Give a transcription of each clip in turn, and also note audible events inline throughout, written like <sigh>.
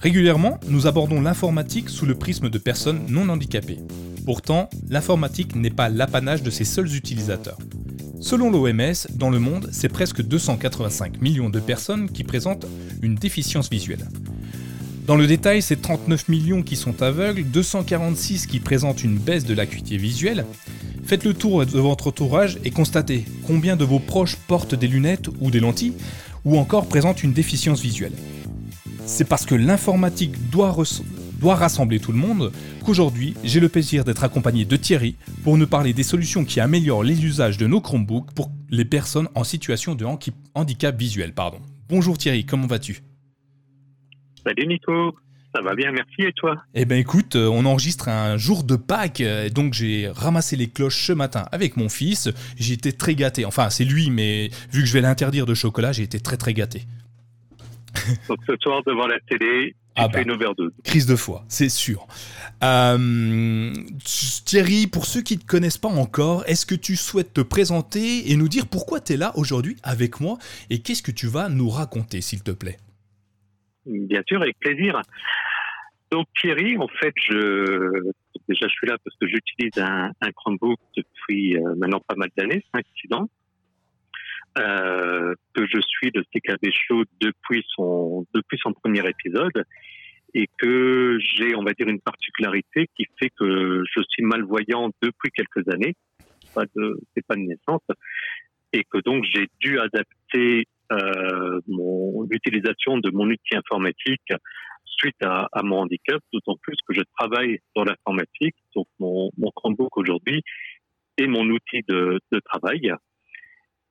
Régulièrement, nous abordons l'informatique sous le prisme de personnes non handicapées. Pourtant, l'informatique n'est pas l'apanage de ses seuls utilisateurs. Selon l'OMS, dans le monde, c'est presque 285 millions de personnes qui présentent une déficience visuelle. Dans le détail, c'est 39 millions qui sont aveugles, 246 qui présentent une baisse de l'acuité visuelle. Faites le tour de votre entourage et constatez combien de vos proches portent des lunettes ou des lentilles, ou encore présentent une déficience visuelle. C'est parce que l'informatique doit, rassembler tout le monde qu'aujourd'hui j'ai le plaisir d'être accompagné de Thierry pour nous parler des solutions qui améliorent les usages de nos Chromebooks pour les personnes en situation de handicap visuel. Pardon. Bonjour Thierry, comment vas-tu? Salut Nico, ça va bien, merci et toi? Eh ben écoute, euh, on enregistre un jour de Pâques, euh, donc j'ai ramassé les cloches ce matin avec mon fils. J'ai été très gâté. Enfin, c'est lui, mais vu que je vais l'interdire de chocolat, j'ai été très très gâté. <laughs> Donc ce soir devant la télé, ah bah, une overdose. Crise de foi, c'est sûr. Euh, Thierry, pour ceux qui ne te connaissent pas encore, est-ce que tu souhaites te présenter et nous dire pourquoi tu es là aujourd'hui avec moi et qu'est-ce que tu vas nous raconter, s'il te plaît? Bien sûr, avec plaisir. Donc Thierry, en fait, je déjà je suis là parce que j'utilise un, Chromebook depuis euh, maintenant pas mal d'années, 5-6 ans, euh, que je suis de CKB Show depuis son depuis son premier épisode et que j'ai, on va dire, une particularité qui fait que je suis malvoyant depuis quelques années, pas de, c'est pas de naissance, et que donc j'ai dû adapter mon l'utilisation de mon outil informatique suite à, mon handicap, d'autant plus que je travaille dans l'informatique, donc mon, mon Chromebook aujourd'hui est mon outil de, travail.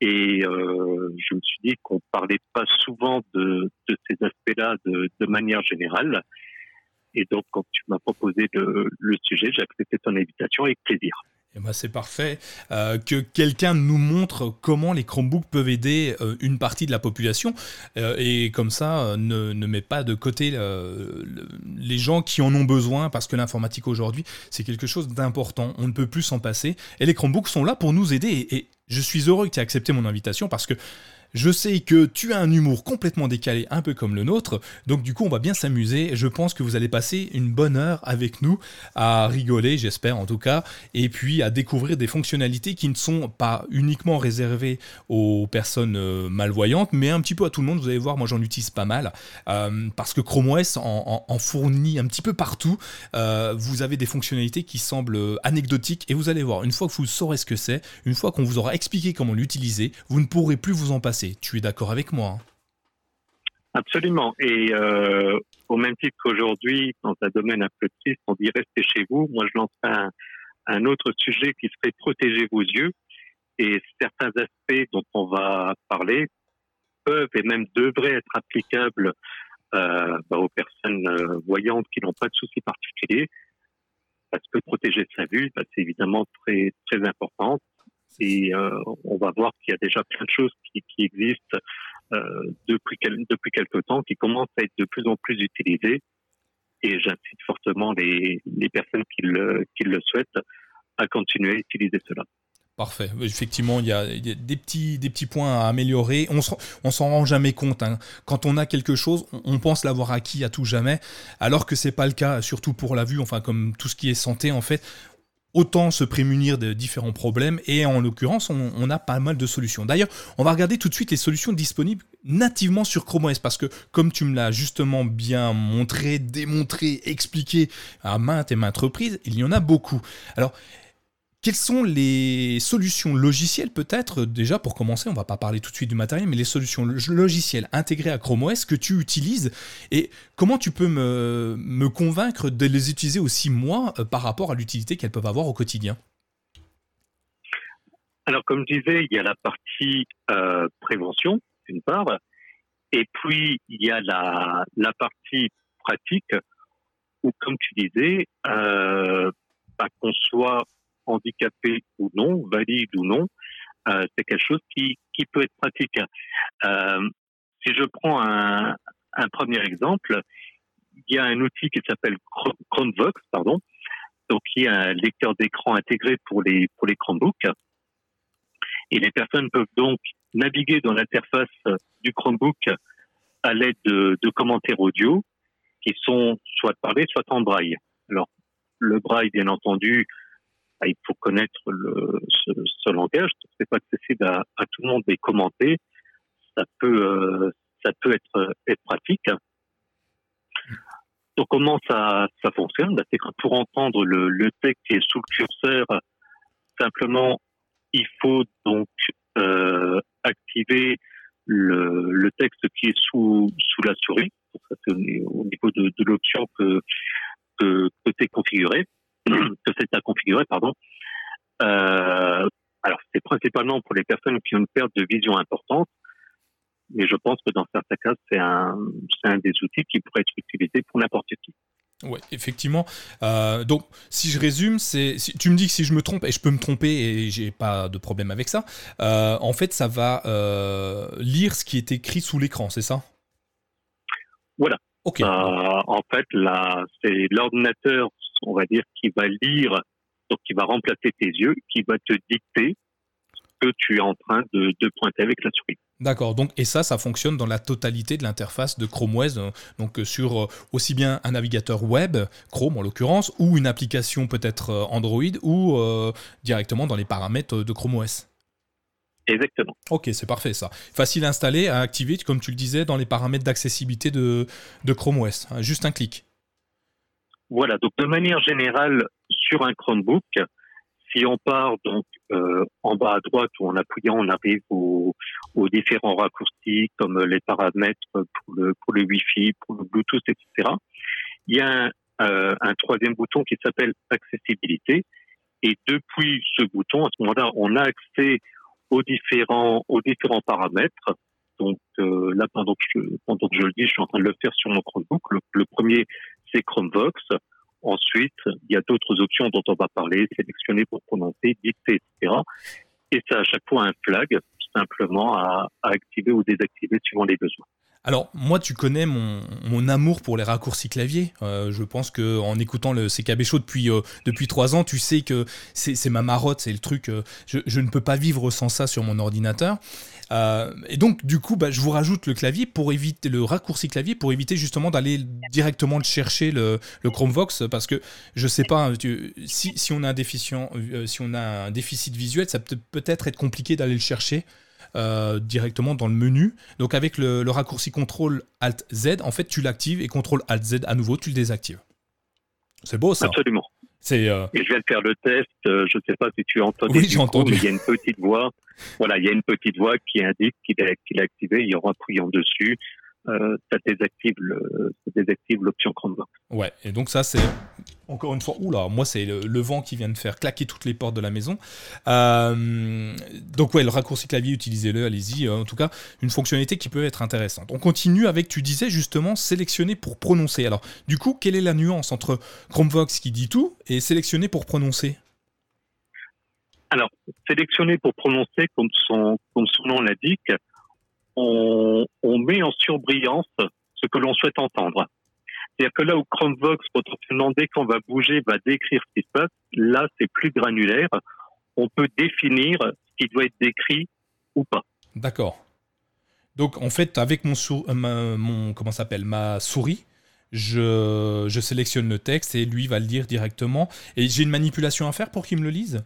Et euh, je me suis dit qu'on parlait pas souvent de, ces aspects-là de, de, manière générale. Et donc, quand tu m'as proposé le, le sujet, j'ai accepté ton invitation avec plaisir. Et ben c'est parfait. Euh, que quelqu'un nous montre comment les Chromebooks peuvent aider euh, une partie de la population. Euh, et comme ça ne, met pas de côté les gens qui en ont besoin parce que l'informatique aujourd'hui c'est quelque chose d'important, on ne peut plus s'en passer. Et les Chromebooks sont là pour nous aider. Et je suis heureux que tu aies accepté mon invitation parce que je sais que tu as un humour complètement décalé, un peu comme le nôtre, donc du coup on va bien s'amuser. Je pense que vous allez passer une bonne heure avec nous à rigoler, j'espère en tout cas, et puis à découvrir des fonctionnalités qui ne sont pas uniquement réservées aux personnes euh, malvoyantes, mais un petit peu à tout le monde. Vous allez voir, moi j'en utilise pas mal, euh, parce que Chrome OS en, fournit un petit peu partout. Euh, vous avez des fonctionnalités qui semblent anecdotiques, et vous allez voir, une fois que vous saurez ce que c'est, une fois qu'on vous aura expliqué comment l'utiliser, vous ne pourrez plus vous en passer. Tu es d'accord avec moi hein? Absolument. Et euh, au même titre qu'aujourd'hui, dans un domaine un peu triste, on dit restez chez vous. Moi, je lance un, autre sujet qui serait protéger vos yeux. Et certains aspects dont on va parler peuvent et même devraient être applicables euh, bah, aux personnes euh, voyantes qui n'ont pas de soucis particuliers. Parce que protéger sa vue, bah, c'est évidemment très très important. Et euh, on va voir qu'il y a déjà plein de choses qui, existent euh, depuis, depuis quelques temps, qui commencent à être de plus en plus utilisées. Et j'incite fortement les, les personnes qui le, qui le souhaitent à continuer à utiliser cela. Parfait. Effectivement, il y, a, des, petits, des petits points à améliorer. On ne s'en rend jamais compte. Hein. Quand on a quelque chose, on, pense l'avoir acquis à tout jamais, alors que c'est pas le cas, surtout pour la vue, enfin comme tout ce qui est santé en fait autant se prémunir de différents problèmes et en l'occurrence on, a pas mal de solutions. D'ailleurs on va regarder tout de suite les solutions disponibles nativement sur Chrome OS parce que comme tu me l'as justement bien montré, démontré, expliqué à maintes et maintes reprises, il y en a beaucoup. Alors quelles sont les solutions logicielles peut-être déjà pour commencer, on va pas parler tout de suite du matériel, mais les solutions logicielles intégrées à Chrome OS que tu utilises et comment tu peux me, convaincre de les utiliser aussi moi euh, par rapport à l'utilité qu'elles peuvent avoir au quotidien? Alors comme je disais, il y a la partie euh, prévention d'une part, et puis il y a la, la partie pratique où comme tu disais, euh, bah, qu'on soit handicapé ou non, valide ou non, euh, c'est quelque chose qui, qui peut être pratique. Euh, si je prends un, un premier exemple, il y a un outil qui s'appelle Chromevox, pardon. donc y a un lecteur d'écran intégré pour les pour les Chromebooks. Et les personnes peuvent donc naviguer dans l'interface du Chromebook à l'aide de, de, commentaires audio qui sont soit parlés, soit en braille. Alors, le braille, bien entendu, bah, il faut connaître le, ce, ce langage. C'est pas accessible à, tout le monde, mais commenter, ça peut, euh, ça peut être, être pratique. Donc, comment ça, fonctionne? Bah, que pour entendre le, texte qui est sous le curseur, simplement, il faut donc euh, activer le, texte qui est sous, sous la souris. Ça, au niveau de, l'option que, que, que tu configuré, que c'est à configurer, pardon. Euh, alors, c'est principalement pour les personnes qui ont une perte de vision importante, mais je pense que dans certains cas, c'est un, un des outils qui pourrait être utilisé pour n'importe qui. Oui, effectivement. Euh, donc, si je résume, c'est, si, tu me dis que si je me trompe, et je peux me tromper et j'ai pas de problème avec ça, euh, en fait, ça va euh, lire ce qui est écrit sous l'écran, c'est ça? Voilà. Ok. Euh, en fait, là, c'est l'ordinateur, on va dire, qui va lire, donc qui va remplacer tes yeux, qui va te dicter ce que tu es en train de, de pointer avec la souris. D'accord, donc et ça, ça fonctionne dans la totalité de l'interface de Chrome OS, donc euh, sur euh, aussi bien un navigateur web, Chrome en l'occurrence, ou une application peut-être Android, ou euh, directement dans les paramètres de Chrome OS. Exactement. Ok, c'est parfait ça. Facile à installer, à activer, comme tu le disais, dans les paramètres d'accessibilité de, de Chrome OS. Hein, juste un clic. Voilà, donc de manière générale, sur un Chromebook, si on part donc euh, en bas à droite ou en appuyant, on arrive aux, aux, différents raccourcis comme les paramètres pour le, pour le Wi-Fi, pour le Bluetooth, etc. Il y a un, euh, un troisième bouton qui s'appelle accessibilité. Et depuis ce bouton, à ce moment-là, on a accès aux différents, aux différents paramètres. Donc euh, là, pendant que, je, pendant que je le dis, je suis en train de le faire sur mon Chromebook. Le, premier, c'est Chromevox. Ensuite, il y a d'autres options dont on va parler, sélectionner pour prononcer, dicter, etc. Et ça à chaque fois un flag, simplement à activer ou désactiver suivant les besoins. Alors moi, tu connais mon, amour pour les raccourcis clavier. Euh, je pense que en écoutant le CKB Show depuis euh, depuis trois ans, tu sais que c'est ma marotte, c'est le truc. Euh, je, ne peux pas vivre sans ça sur mon ordinateur. Et donc du coup, bah, je vous rajoute le clavier pour éviter le raccourci clavier pour éviter justement d'aller directement le chercher le, Chromevox parce que je sais pas si, on a un si on a un déficit visuel, ça peut peut-être être compliqué d'aller le chercher. Euh, directement dans le menu. Donc avec le, le raccourci CTRL ALT Z, en fait tu l'actives et CTRL ALT Z à nouveau tu le désactives. C'est beau ça. Absolument. C'est. Euh... Et je viens de faire le test. Euh, je ne sais pas si tu as entendu. Oui, j'ai entendu. Il y a une petite voix. Voilà, il y a une petite voix qui indique qu'il est, qu'il est activé. Il y aura un appuyant dessus. Euh, ça désactive l'option Chromebook. Ouais. Et donc ça c'est encore une fois, oula, moi c'est le, le, vent qui vient de faire claquer toutes les portes de la maison. Euh, donc ouais, le raccourci clavier, utilisez-le, allez-y. En tout cas, une fonctionnalité qui peut être intéressante. On continue avec, tu disais justement, sélectionner pour prononcer. Alors, du coup, quelle est la nuance entre Chromevox qui dit tout et sélectionner pour prononcer? Alors, sélectionner pour prononcer, comme son, comme son nom l'indique, on, on met en surbrillance ce que l'on souhaite entendre. C'est-à-dire que là où Chromevox, potentiellement, dès qu'on va bouger, va décrire ce qui se passe, là, c'est plus granulaire. On peut définir ce qui doit être décrit ou pas. D'accord. Donc, en fait, avec mon, sou euh, ma, mon comment s'appelle, ma souris, je, je, sélectionne le texte et lui va le lire directement. Et j'ai une manipulation à faire pour qu'il me le lise?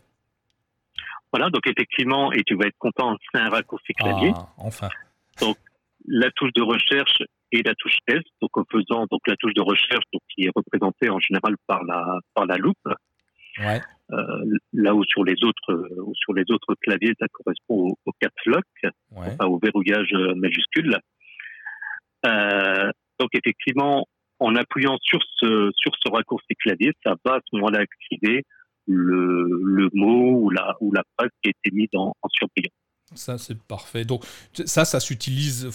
Voilà, donc effectivement, et tu vas être content, c'est un raccourci clavier. Ah, enfin. Donc, la touche de recherche et la touche test. Donc en faisant donc la touche de recherche donc qui est représentée en général par la par la loupe. Ouais. Euh, là où sur les autres où sur les autres claviers ça correspond au, au caps lock, ouais. enfin, au verrouillage majuscule. Euh, donc effectivement, en appuyant sur ce sur ce raccourci clavier, ça va à ce moment-là activer le, le mot ou la ou la phrase qui a été mise en, en surbrillance. Ça, c'est parfait. Donc, ça, ça s'utilise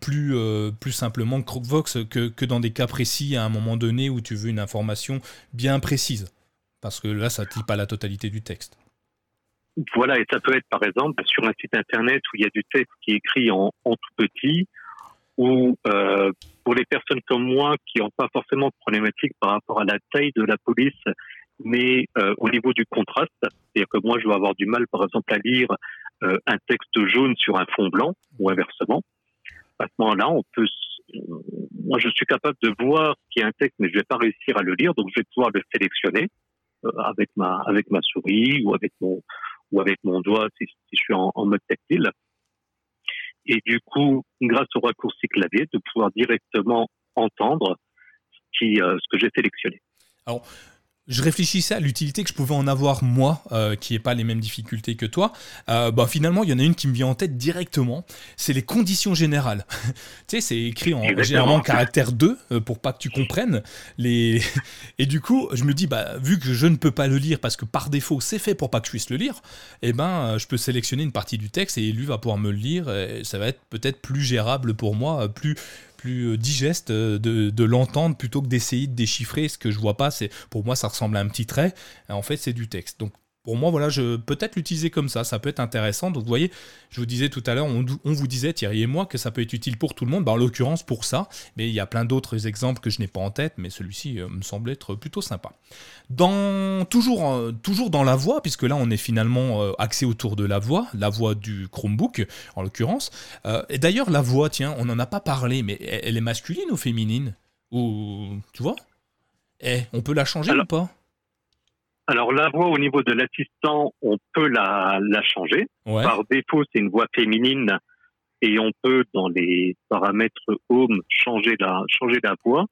plus, euh, plus simplement que Crockvox que, que dans des cas précis à un moment donné où tu veux une information bien précise. Parce que là, ça ne pas la totalité du texte. Voilà, et ça peut être par exemple sur un site internet où il y a du texte qui est écrit en, en tout petit, ou euh, pour les personnes comme moi qui n'ont pas forcément de problématique par rapport à la taille de la police mais euh, au niveau du contraste, c'est-à-dire que moi, je vais avoir du mal, par exemple, à lire euh, un texte jaune sur un fond blanc ou inversement. À ce moment-là, on peut. Moi, je suis capable de voir qu'il y a un texte, mais je vais pas réussir à le lire, donc je vais pouvoir le sélectionner euh, avec ma avec ma souris ou avec mon ou avec mon doigt si, je suis en, mode tactile. Et du coup, grâce au raccourci clavier, de pouvoir directement entendre ce, euh, ce que j'ai sélectionné. Alors, je réfléchissais à l'utilité que je pouvais en avoir moi, euh, qui n'ai pas les mêmes difficultés que toi. Euh, bah, finalement, il y en a une qui me vient en tête directement. C'est les conditions générales. <laughs> tu sais, c'est écrit en généralement caractère 2 euh, pour pas que tu comprennes. Les... <laughs> et du coup, je me dis, bah, vu que je ne peux pas le lire parce que par défaut c'est fait pour pas que je puisse le lire, eh ben, je peux sélectionner une partie du texte et lui va pouvoir me le lire. Et ça va être peut-être plus gérable pour moi, plus plus euh, digeste euh, de, de l'entendre plutôt que d'essayer de déchiffrer ce que je vois pas. C'est pour moi ça ressemble à un petit trait. En fait c'est du texte. Donc pour moi, voilà, je peut-être l'utiliser comme ça, ça peut être intéressant. Donc, vous voyez, je vous disais tout à l'heure, on, vous disait, Thierry et moi, que ça peut être utile pour tout le monde. Bah, en l'occurrence, pour ça, mais il y a plein d'autres exemples que je n'ai pas en tête, mais celui-ci euh, me semble être plutôt sympa. Dans, toujours, euh, toujours dans la voix, puisque là, on est finalement euh, axé autour de la voix, la voix du Chromebook, en l'occurrence. et d'ailleurs, la voix, tiens, on n'en a pas parlé, mais elle, est masculine ou féminine? Ou, tu vois? Eh, on peut la changer ou pas? Alors la voix au niveau de l'assistant, on peut la, la changer. Par défaut, c'est une voix féminine et on peut dans les paramètres home changer la changer la voix.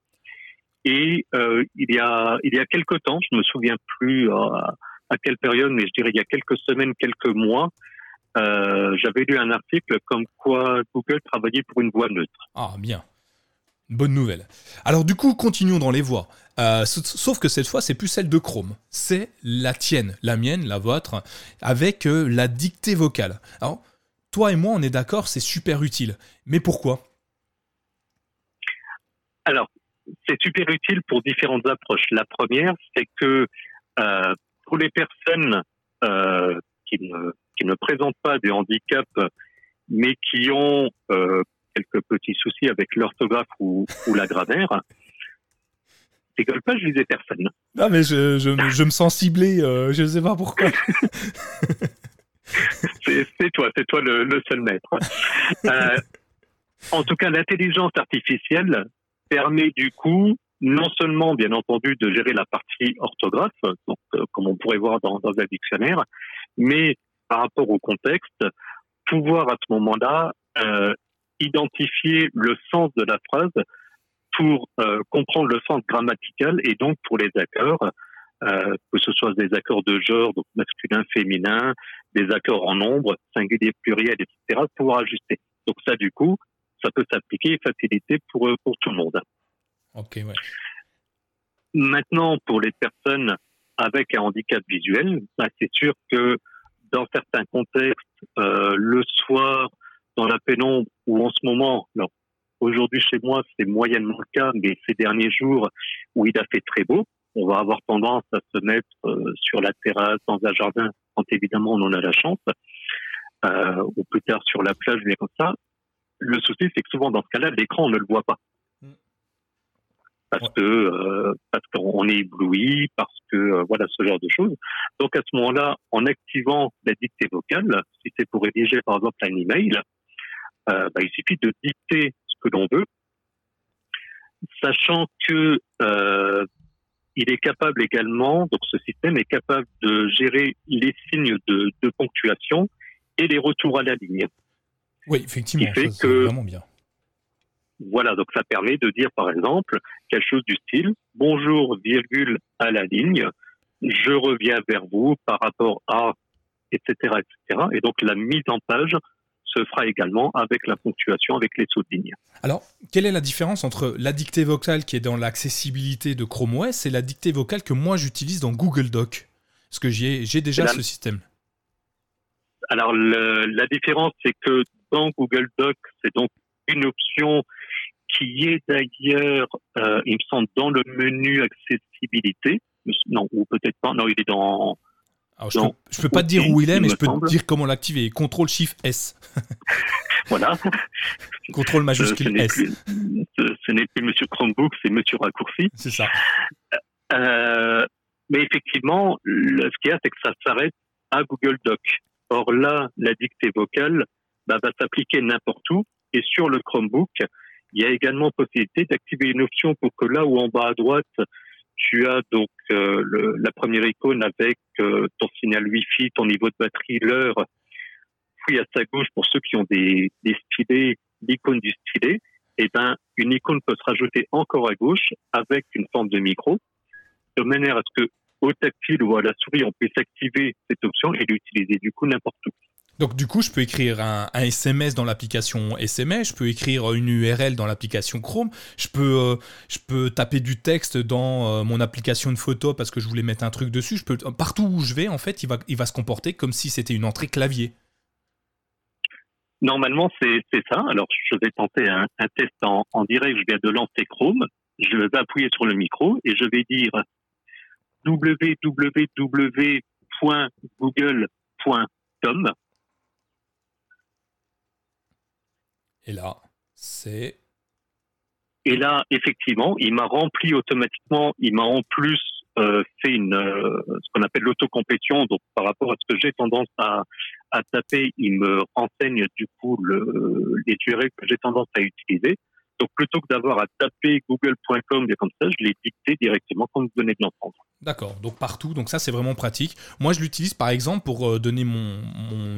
Et euh, il y a il y a quelque temps, je me souviens plus à, à, quelle période, mais je dirais il y a quelques semaines, quelques mois, euh, j'avais lu un article comme quoi Google travaillait pour une voix neutre. Ah bien. Bonne nouvelle. Alors du coup, continuons dans les voix. Euh, sauf que cette fois, c'est plus celle de Chrome. C'est la tienne, la mienne, la vôtre, avec euh, la dictée vocale. Alors, toi et moi, on est d'accord, c'est super utile. Mais pourquoi? Alors, c'est super utile pour différentes approches. La première, c'est que euh, pour les personnes qui ne, qui, ne, présentent pas des handicaps, mais qui ont quelques petits soucis avec l'orthographe ou, ou la grammaire, <laughs> rigole pas, je lisais personne. Ah, mais je, je, je me sens ciblé, euh, je ne sais pas pourquoi. <laughs> <laughs> c'est toi, c'est toi le, le, seul maître. Euh, en tout cas, l'intelligence artificielle permet du coup non seulement, bien entendu, de gérer la partie orthographe, donc, euh, comme on pourrait voir dans, dans un dictionnaire, mais par rapport au contexte, pouvoir à ce moment-là euh, identifier le sens de la phrase pour euh, comprendre le sens grammatical et donc pour les accords, euh, que ce soit des accords de genre, donc masculin, féminin, des accords en nombre, singulier, pluriel, etc., pour ajuster. Donc ça, du coup, ça peut s'appliquer et faciliter pour, euh, pour tout le monde. Ok, ouais. Maintenant, pour les personnes avec un handicap visuel, bah, c'est sûr que dans certains contextes, euh, le soir, dans la pénombre, ou en ce moment, alors Aujourd'hui, chez moi, c'est moyennement le cas, mais ces derniers jours où il a fait très beau, on va avoir tendance à se mettre euh, sur la terrasse, dans un jardin, quand évidemment on en a la chance, euh, ou plus tard sur la plage, mais comme ça. Le souci, c'est que souvent dans ce cas-là, l'écran, on ne le voit pas. Parce que euh, parce qu'on est ébloui, parce que euh, voilà ce genre de choses. Donc à ce moment-là, en activant la dictée vocale, si c'est pour rédiger par exemple un email, euh, bah, il suffit de dicter que l'on veut, sachant que euh, il est capable également, donc ce système est capable de gérer les signes de, ponctuation et les retours à la ligne. Oui, effectivement, c'est vraiment bien. Voilà, donc ça permet de dire par exemple quelque chose du style bonjour, virgule à la ligne, je reviens vers vous par rapport à, etc., etc. Et donc la mise en page se fera également avec la ponctuation, avec les sauts de ligne. Alors, quelle est la différence entre la dictée vocale qui est dans l'accessibilité de Chrome OS et la dictée vocale que moi j'utilise dans Google Doc? Parce que j'ai déjà ce système. Alors, la différence, c'est que dans Google Doc, c'est donc une option qui est d'ailleurs, euh, il me semble, dans le menu accessibilité. Non, ou peut-être pas. Non, il est dans je, peux, peux pas te dire où il est, mais je peux te dire comment l'activer. Contrôle Shift S. <laughs> voilà. Contrôle majuscule S. ce, n'est plus Monsieur Chromebook, c'est Monsieur Raccourci. C'est ça. Euh, Mais effectivement, ce qu'il y a, c'est que ça s'arrête à Google Doc. Or là, la dictée vocale bah, va s'appliquer n'importe où. Et sur le Chromebook, il y a également possibilité d'activer une option pour que là où en bas à droite, tu as donc euh, la première icône avec euh, ton signal Wi-Fi, ton niveau de batterie, l'heure. Puis à sa gauche, pour ceux qui ont des, des stylés, l'icône du stylet, et eh ben, une icône peut se rajouter encore à gauche avec une forme de micro, de manière à ce que au tactile ou à la souris, on puisse activer cette option et l'utiliser du coup n'importe où. Donc du coup, je peux écrire un, SMS dans l'application SMS, je peux écrire une URL dans l'application Chrome, je peux, euh, je peux taper du texte dans euh, mon application de photo parce que je voulais mettre un truc dessus. Je peux, partout où je vais, en fait, il va, il va se comporter comme si c'était une entrée clavier. Normalement, c'est ça. Alors, je vais tenter un, test en, en, direct. Je viens de lancer Chrome. Je vais appuyer sur le micro et je vais dire www.google.com Et là, c'est. Et là, effectivement, il m'a rempli automatiquement, il m'a en plus euh, fait une euh, ce qu'on appelle l'autocomplétion. Donc, par rapport à ce que j'ai tendance à, à taper, il me renseigne du coup le, les URL que j'ai tendance à utiliser. Donc, plutôt que d'avoir à taper google.com comme ça, je l'ai dicté directement comme vous venez de l'entendre. D'accord, donc partout, donc ça c'est vraiment pratique. Moi je l'utilise par exemple pour euh, donner mon,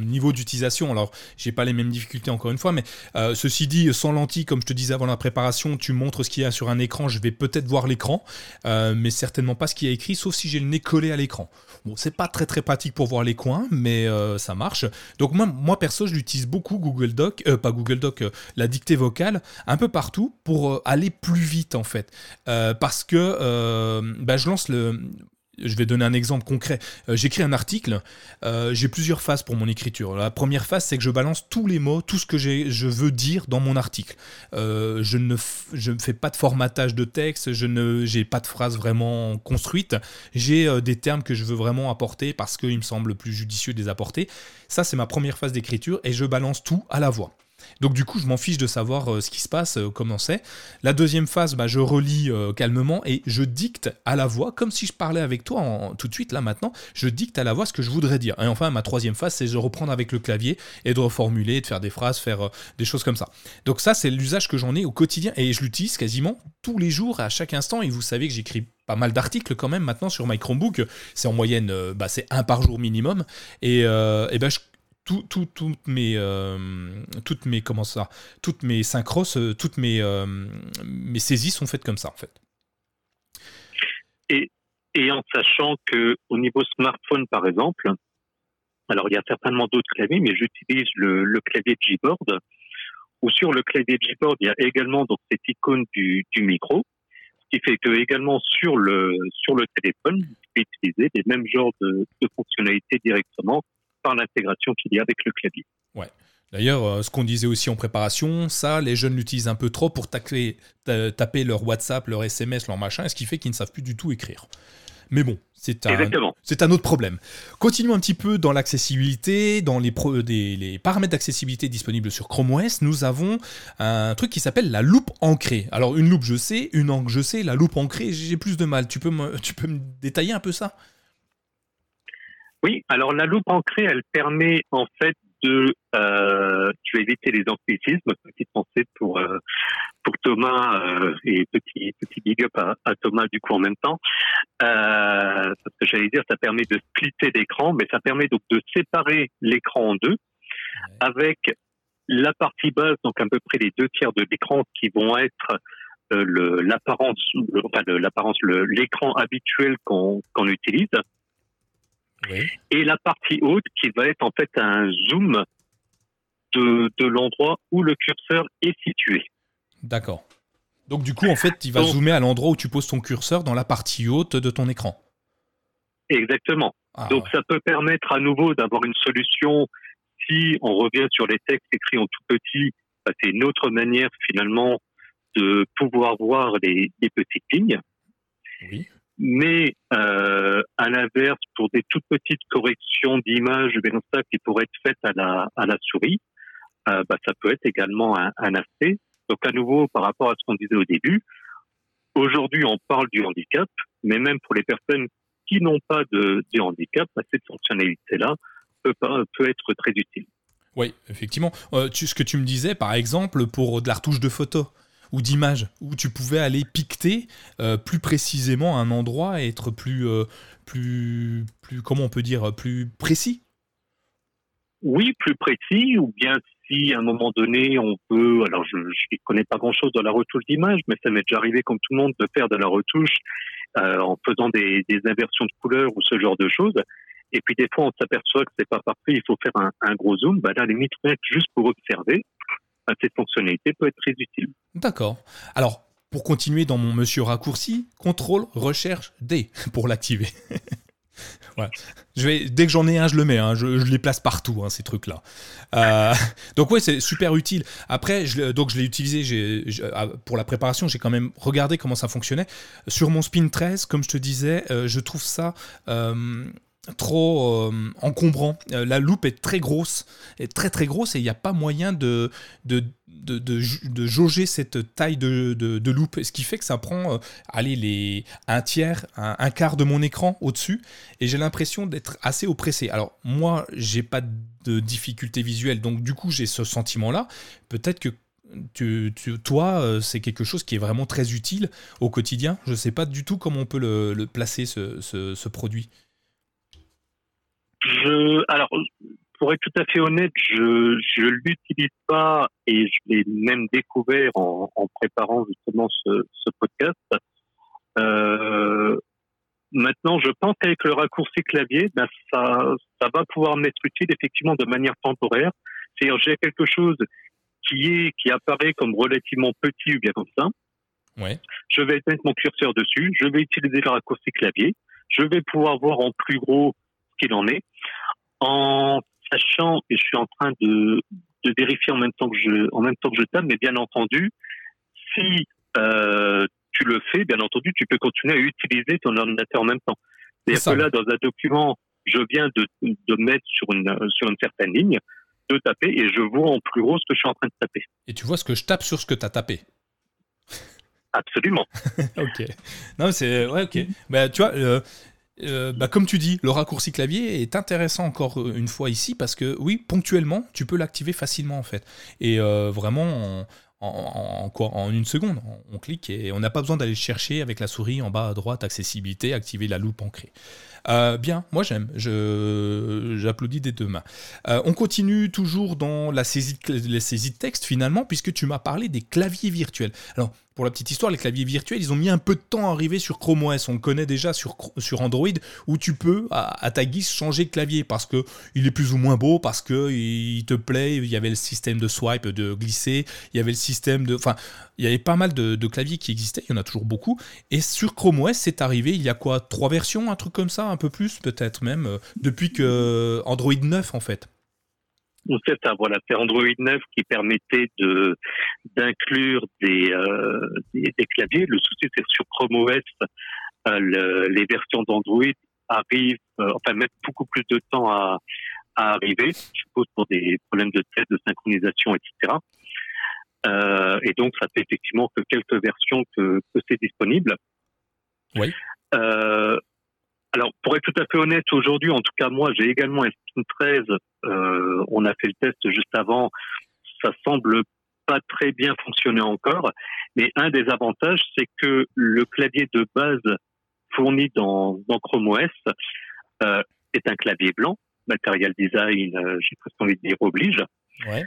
niveau d'utilisation. Alors j'ai pas les mêmes difficultés encore une fois, mais euh, ceci dit, sans lentille, comme je te disais avant la préparation, tu montres ce qu'il y a sur un écran, je vais peut-être voir l'écran, euh, mais certainement pas ce qu'il y a écrit, sauf si j'ai le nez collé à l'écran. Bon, c'est pas très très pratique pour voir les coins, mais ça marche. Donc moi, moi perso, je l'utilise beaucoup Google Doc, pas Google Doc, la dictée vocale, un peu partout pour aller plus vite en fait, parce que bah, je lance le je vais donner un exemple concret. Euh, j'écris un article, euh, j'ai plusieurs phases pour mon écriture. La première phase, c'est que je balance tous les mots, tout ce que je veux dire dans mon article. Euh, je ne je fais pas de formatage de texte, je n'ai pas de phrases vraiment construites. J'ai des termes que je veux vraiment apporter parce qu'il me semble plus judicieux de les apporter. Ça, c'est ma première phase d'écriture et je balance tout à la voix. Donc du coup, je m'en fiche de savoir euh, ce qui se passe, euh, comment c'est. La deuxième phase, bah, je relis euh, calmement et je dicte à la voix, comme si je parlais avec toi tout de suite, là maintenant, je dicte à la voix ce que je voudrais dire. Et enfin, ma troisième phase, c'est de reprendre avec le clavier et de reformuler, de faire des phrases, faire des choses comme ça. Donc ça, c'est l'usage que j'en ai au quotidien et je l'utilise quasiment tous les jours, à chaque instant. Et vous savez que j'écris pas mal d'articles quand même maintenant sur my Chromebook. C'est en moyenne, bah, c'est un par jour minimum. Et, et ben, je toutes mes euh, toutes mes comment ça toutes mes synchros euh, toutes mes euh, mes saisies sont faites comme ça en fait. Et en sachant que au niveau smartphone par exemple alors il y a certainement d'autres claviers mais j'utilise le, clavier Gboard. Ou sur le clavier Gboard il y a également donc cette icône du, micro ce qui fait que également sur le sur le téléphone vous pouvez utiliser les mêmes genres de fonctionnalités directement par l'intégration qu'il y a avec le clavier. Ouais. D'ailleurs, euh, ce qu'on disait aussi en préparation, ça, les jeunes l'utilisent un peu trop pour taper, taper leur WhatsApp, leur SMS, leur machin, ce qui fait qu'ils ne savent plus du tout écrire. Mais bon, c'est un, c'est un autre problème. Continuons un petit peu dans l'accessibilité, dans les, les paramètres d'accessibilité disponibles sur Chrome OS. Nous avons un truc qui s'appelle la loupe ancrée. Alors une loupe, je sais, une encre, je sais, la loupe ancrée, j'ai plus de mal. Tu peux me, tu peux me détailler un peu ça? Oui, alors la loupe ancrée, elle permet en fait de, euh, tu éviter les anglicismes, petite pensée pour euh, pour Thomas euh, et petit petit big up à, Thomas du coup en même temps, euh, parce que j'allais dire ça permet de splitter l'écran, mais ça permet donc de séparer l'écran en deux, avec la partie basse, donc à peu près les deux tiers de l'écran qui vont être euh, l'apparence, enfin, l'apparence, l'écran habituel qu'on qu'on utilise et la partie haute qui va être en fait un zoom de, de l'endroit où le curseur est situé. D'accord. Donc du coup, en fait, il va zoomer à l'endroit où tu poses ton curseur dans la partie haute de ton écran. Exactement. Ah, Donc ça peut permettre à nouveau d'avoir une solution si on revient sur les textes écrits en tout petit. Bah, c'est une autre manière finalement de pouvoir voir les, les petites lignes. Oui. Mais euh, à l'inverse, pour des toutes petites corrections d'image ça qui pourraient être faites à la, souris, euh, bah, ça peut être également un, un aspect. Donc à nouveau, par rapport à ce qu'on disait au début, aujourd'hui on parle du handicap, mais même pour les personnes qui n'ont pas de, handicap, bah, cette fonctionnalité-là peut, peut être très utile. Oui, effectivement. Euh, ce que tu me disais, par exemple, pour de la retouche de photos ou d'images, où tu pouvais aller piqueter euh, plus précisément un endroit et être plus, euh, plus, plus, comment on peut dire, plus précis. Oui, plus précis, ou bien si à un moment donné on peut, alors je ne connais pas grand-chose dans la retouche d'image, mais ça m'est déjà arrivé comme tout le monde de faire de la retouche en faisant des, des, inversions de couleurs ou ce genre de choses. Et puis des fois, on s'aperçoit que c'est pas parfait, il faut faire un, gros zoom. Bah là, limite, juste pour observer, cette fonctionnalité peut être très utile. D'accord. Alors, pour continuer dans mon monsieur raccourci, contrôle, recherche, D <laughs> pour l'activer. <laughs> Je vais, dès que j'en ai un, je le mets. Hein. Je, les place partout, hein, ces trucs-là. Euh, <laughs> donc ouais, c'est super utile. Après, je, donc je l'ai utilisé ah, pour la préparation. J'ai quand même regardé comment ça fonctionnait. Sur mon Spin 13, comme je te disais, euh, je trouve ça euh, trop euh, encombrant. Euh, la loupe est très grosse, est très très grosse et il n'y a pas moyen de, de, de, jauger cette taille de, de, loupe. Ce qui fait que ça prend euh, allez, les, un tiers, un, quart de mon écran au-dessus et j'ai l'impression d'être assez oppressé. Alors moi, j'ai pas de difficulté visuelle, donc du coup j'ai ce sentiment-là. Peut-être que tu, toi, c'est quelque chose qui est vraiment très utile au quotidien. Je ne sais pas du tout comment on peut le, placer, ce, ce produit. Je, alors, pour être tout à fait honnête, je je l'utilise pas et je l'ai même découvert en, en préparant justement ce, ce podcast. Euh, maintenant, je pense qu'avec le raccourci clavier, ben ça ça va pouvoir m'être utile effectivement de manière temporaire. C'est-à-dire j'ai quelque chose qui est qui apparaît comme relativement petit ou bien comme ça. Ouais. Je vais mettre mon curseur dessus, je vais utiliser le raccourci clavier, je vais pouvoir voir en plus gros qu'il en est, en sachant, et je suis en train de, de, vérifier en même temps que je, en même temps que je tape, mais bien entendu, si euh, tu le fais, bien entendu, tu peux continuer à utiliser ton ordinateur en même temps. C'est-à-dire que là, dans un document, je viens de, de mettre sur une, sur une certaine ligne, de taper, et je vois en plus gros ce que je suis en train de taper. Et tu vois ce que je tape sur ce que tu as tapé Absolument. <laughs> ok. Non, c'est. Ouais, ok. Bah, tu vois, euh, euh, bah, comme tu dis, le raccourci clavier est intéressant encore une fois ici parce que oui, ponctuellement, tu peux l'activer facilement en fait. Et euh, vraiment en, une seconde, on, clique et on n'a pas besoin d'aller chercher avec la souris en bas à droite, accessibilité, activer la loupe ancrée. Euh, bien, moi j'aime, j'applaudis des deux mains. on continue toujours dans la saisie, la saisie de texte finalement, puisque tu m'as parlé des claviers virtuels. Alors, pour la petite histoire, les claviers virtuels, ils ont mis un peu de temps à arriver sur Chrome OS. On le connaît déjà sur, Android, où tu peux, à, ta guise, changer de clavier parce que il est plus ou moins beau, parce que il te plaît. Il y avait le système de swipe, de glisser. Il y avait le système de, enfin, il y avait pas mal de, de claviers qui existaient. Il y en a toujours beaucoup. Et sur Chrome OS, c'est arrivé. Il y a quoi, trois versions, un truc comme ça, un peu plus peut-être même, euh, depuis que Android 9 en fait c'est ça, voilà, c'est Android 9 qui permettait de d'inclure des, euh, des, claviers. Le souci, c'est que sur Chrome OS, euh, les versions d'Android arrivent, euh, enfin, mettent beaucoup plus de temps à, à arriver, je suppose pour des problèmes de test, de synchronisation, etc. Euh, et donc, ça fait effectivement que quelques versions que, que c'est disponible. Oui. Euh, alors, pour être tout à fait honnête, aujourd'hui, en tout cas, moi, j'ai également un Spin 13. Euh, on a fait le test juste avant. Ça semble pas très bien fonctionner encore. Mais un des avantages, c'est que le clavier de base fourni dans, dans Chrome OS euh, est un clavier blanc. Material Design, euh, j'ai presque envie de dire, oblige. Ouais.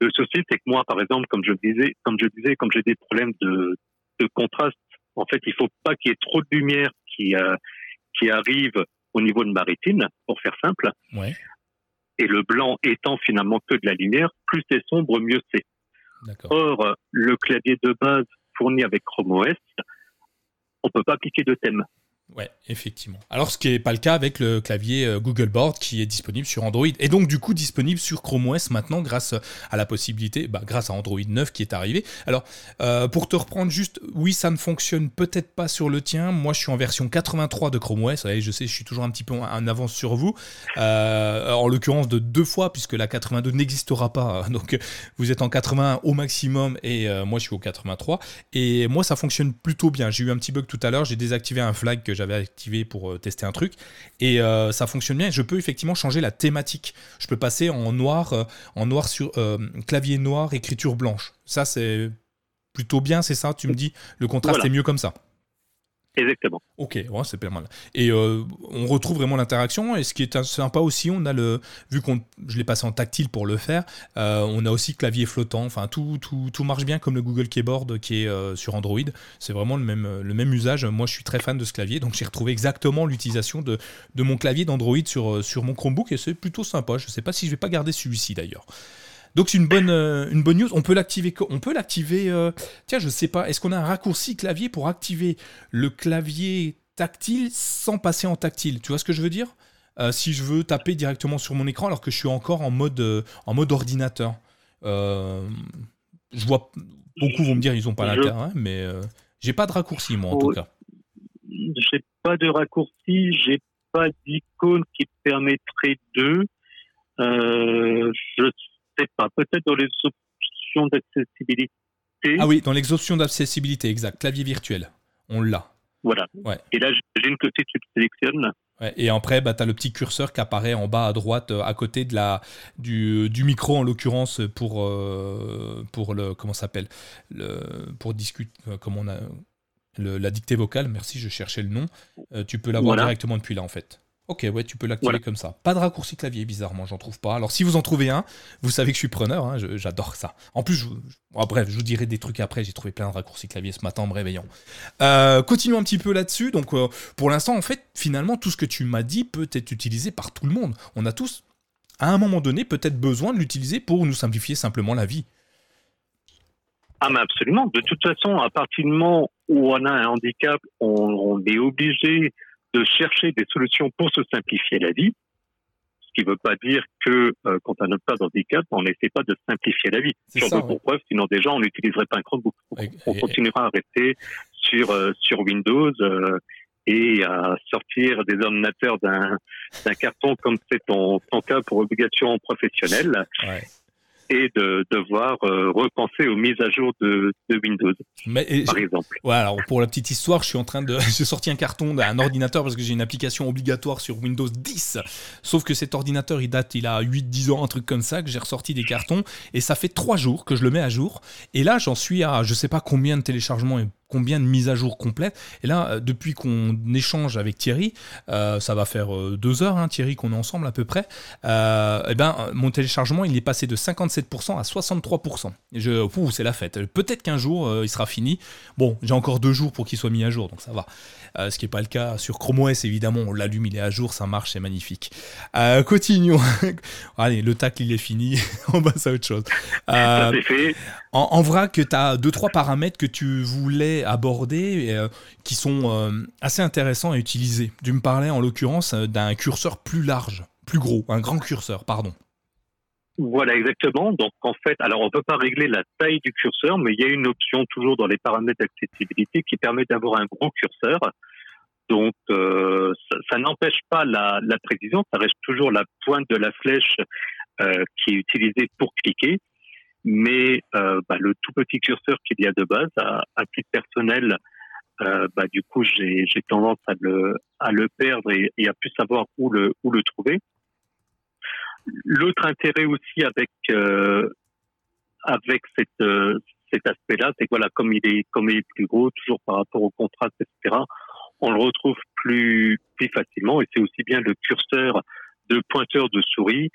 Le souci, c'est que moi, par exemple, comme je disais, comme je disais, comme j'ai des problèmes de, de contraste, en fait, il faut pas qu'il y ait trop de lumière qui, euh, qui arrive au niveau de ma rétine, pour faire simple. Et le blanc étant finalement que de la lumière, plus c'est sombre, mieux c'est. Or, le clavier de base fourni avec Chrome OS, on peut pas appliquer de thème. Ouais, effectivement. Alors, ce qui n'est pas le cas avec le clavier euh, Google Board qui est disponible sur Android et donc du coup disponible sur Chrome OS maintenant grâce à la possibilité, bah, grâce à Android 9 qui est arrivé. Alors, euh, pour te reprendre juste, oui, ça ne fonctionne peut-être pas sur le tien. Moi, je suis en version 83 de Chrome OS. je sais, je suis toujours un petit peu en avance sur vous. Euh, en l'occurrence de deux fois puisque la 82 n'existera pas. <laughs> Donc, vous êtes en 81 au maximum et moi, je suis au 83. Et moi, ça fonctionne plutôt bien. J'ai eu un petit bug tout à l'heure. J'ai désactivé un flag que j'avais activé pour tester un truc. Et ça fonctionne bien. Je peux effectivement changer la thématique. Je peux passer en noir, en noir sur clavier noir, écriture blanche. Ça, c'est plutôt bien, c'est ça? Tu me dis, le contraste est mieux comme ça Exactement. Ok, c'est pas mal. Et euh, on retrouve vraiment l'interaction. Et ce qui est sympa aussi, on a le, vu qu'on, je l'ai passé en tactile pour le faire, euh, on a aussi clavier flottant. Enfin, tout, tout, tout, marche bien comme le Google Keyboard qui est euh, sur Android. C'est vraiment le même, le même usage. Moi, je suis très fan de ce clavier, donc j'ai retrouvé exactement l'utilisation de, de mon clavier d'Android sur, sur mon Chromebook et c'est plutôt sympa. Je sais pas si je vais pas garder celui-ci d'ailleurs. Donc c'est une bonne, euh, une bonne news. On peut l'activer. On peut l'activer. Euh, tiens, je sais pas. Est-ce qu'on a un raccourci clavier pour activer le clavier tactile sans passer en tactile? Tu vois ce que je veux dire? Euh, Si je veux taper directement sur mon écran alors que je suis encore en mode, en mode ordinateur. je vois beaucoup vont me dire ils ont pas l'intérêt, mais j'ai pas de raccourci moi en tout cas. J'ai pas de raccourci. J'ai pas d'icône qui permettrait de. je sais pas, peut-être dans les options d'accessibilité. Ah oui, dans les options d'accessibilité, exact. Clavier virtuel, on l'a. Voilà. Ouais. Et là, j'ai une côté, tu sélectionnes. Ouais, et après, bah, tu as le petit curseur qui apparaît en bas à droite, euh, à côté de la, du, du micro, en l'occurrence, pour, euh, pour le. Comment s'appelle Pour discuter. Euh, comment on a. la dictée vocale, merci, je cherchais le nom. tu peux l'avoir directement depuis là, en fait. Ok, ouais, tu peux l'activer comme ça. Pas de raccourci clavier, bizarrement, j'en trouve pas. Alors, si vous en trouvez un, vous savez que je suis preneur, hein, j'adore ça. En plus, je, bref, je vous dirai des trucs après, j'ai trouvé plein de raccourcis clavier ce matin en me réveillant. Euh, continuons un petit peu là-dessus. Donc, euh, pour l'instant, en fait, finalement, tout ce que tu m'as dit peut être utilisé par tout le monde. On a tous, à un moment donné, peut-être besoin de l'utiliser pour nous simplifier simplement la vie. Ah, mais absolument. De toute façon, à partir du moment où on a un handicap, on est obligé de chercher des solutions pour se simplifier la vie. Ce qui ne veut pas dire que euh, quand on n'a pas d'handicap, on n'essaie pas de simplifier la vie. Si on veut pour preuve, sinon déjà on n'utiliserait pas un Chromebook. On continuera à rester sur euh, sur Windows euh, et à sortir des ordinateurs d'un d'un carton comme c'est ton, ton cas pour obligation professionnelle. Ouais et de devoir euh, repenser aux mises à jour de, Windows, par exemple. Ouais, alors pour la petite histoire, je suis en train de, <laughs> j'ai sorti un carton d'un ordinateur parce que j'ai une application obligatoire sur Windows 10. Sauf que cet ordinateur, il date, il a 8-10 ans, un truc comme ça, que j'ai ressorti des cartons et ça fait 3 jours que je le mets à jour. Et là, j'en suis à, je sais pas combien de téléchargements et combien de mises à jour complètes. Et là, euh, depuis qu'on échange avec Thierry, euh, ça va faire euh, deux heures, hein, Thierry, qu'on est ensemble à peu près, et eh ben, mon téléchargement, il est passé de 57% à 63%. Je, c'est la fête. Peut-être qu'un jour, il sera fini. Bon, j'ai encore deux jours pour qu'il soit mis à jour, donc ça va. ce qui n'est pas le cas sur Chrome OS, évidemment, on l'allume, il est à jour, ça marche, c'est magnifique. continuons. <laughs> Allez, le tacle, il est fini, <laughs> on passe à autre chose. fait. En, en vrac, tu as deux, trois paramètres que tu voulais aborder euh, qui sont euh, assez intéressants à utiliser. Tu me parlais en l'occurrence euh, d'un curseur plus large, plus gros, un grand curseur, pardon. Voilà, exactement. Donc, en fait, alors on peut pas régler la taille du curseur, mais il y a une option toujours dans les paramètres d'accessibilité qui permet d'avoir un grand curseur. Donc, ça, n'empêche pas la, précision, ça reste toujours la pointe de la flèche qui est utilisée pour cliquer mais euh, bah, le tout petit curseur qu'il y a de base, à, à titre personnel, euh, bah, du coup, j'ai tendance à le, à le perdre et, et, à plus savoir où le, où le trouver. L'autre intérêt aussi avec, euh, avec cette, euh, cet aspect-là, c'est que voilà, comme il est, comme il est plus gros, toujours par rapport au contraste, etc., on le retrouve plus, plus facilement et c'est aussi bien le curseur de pointeur de souris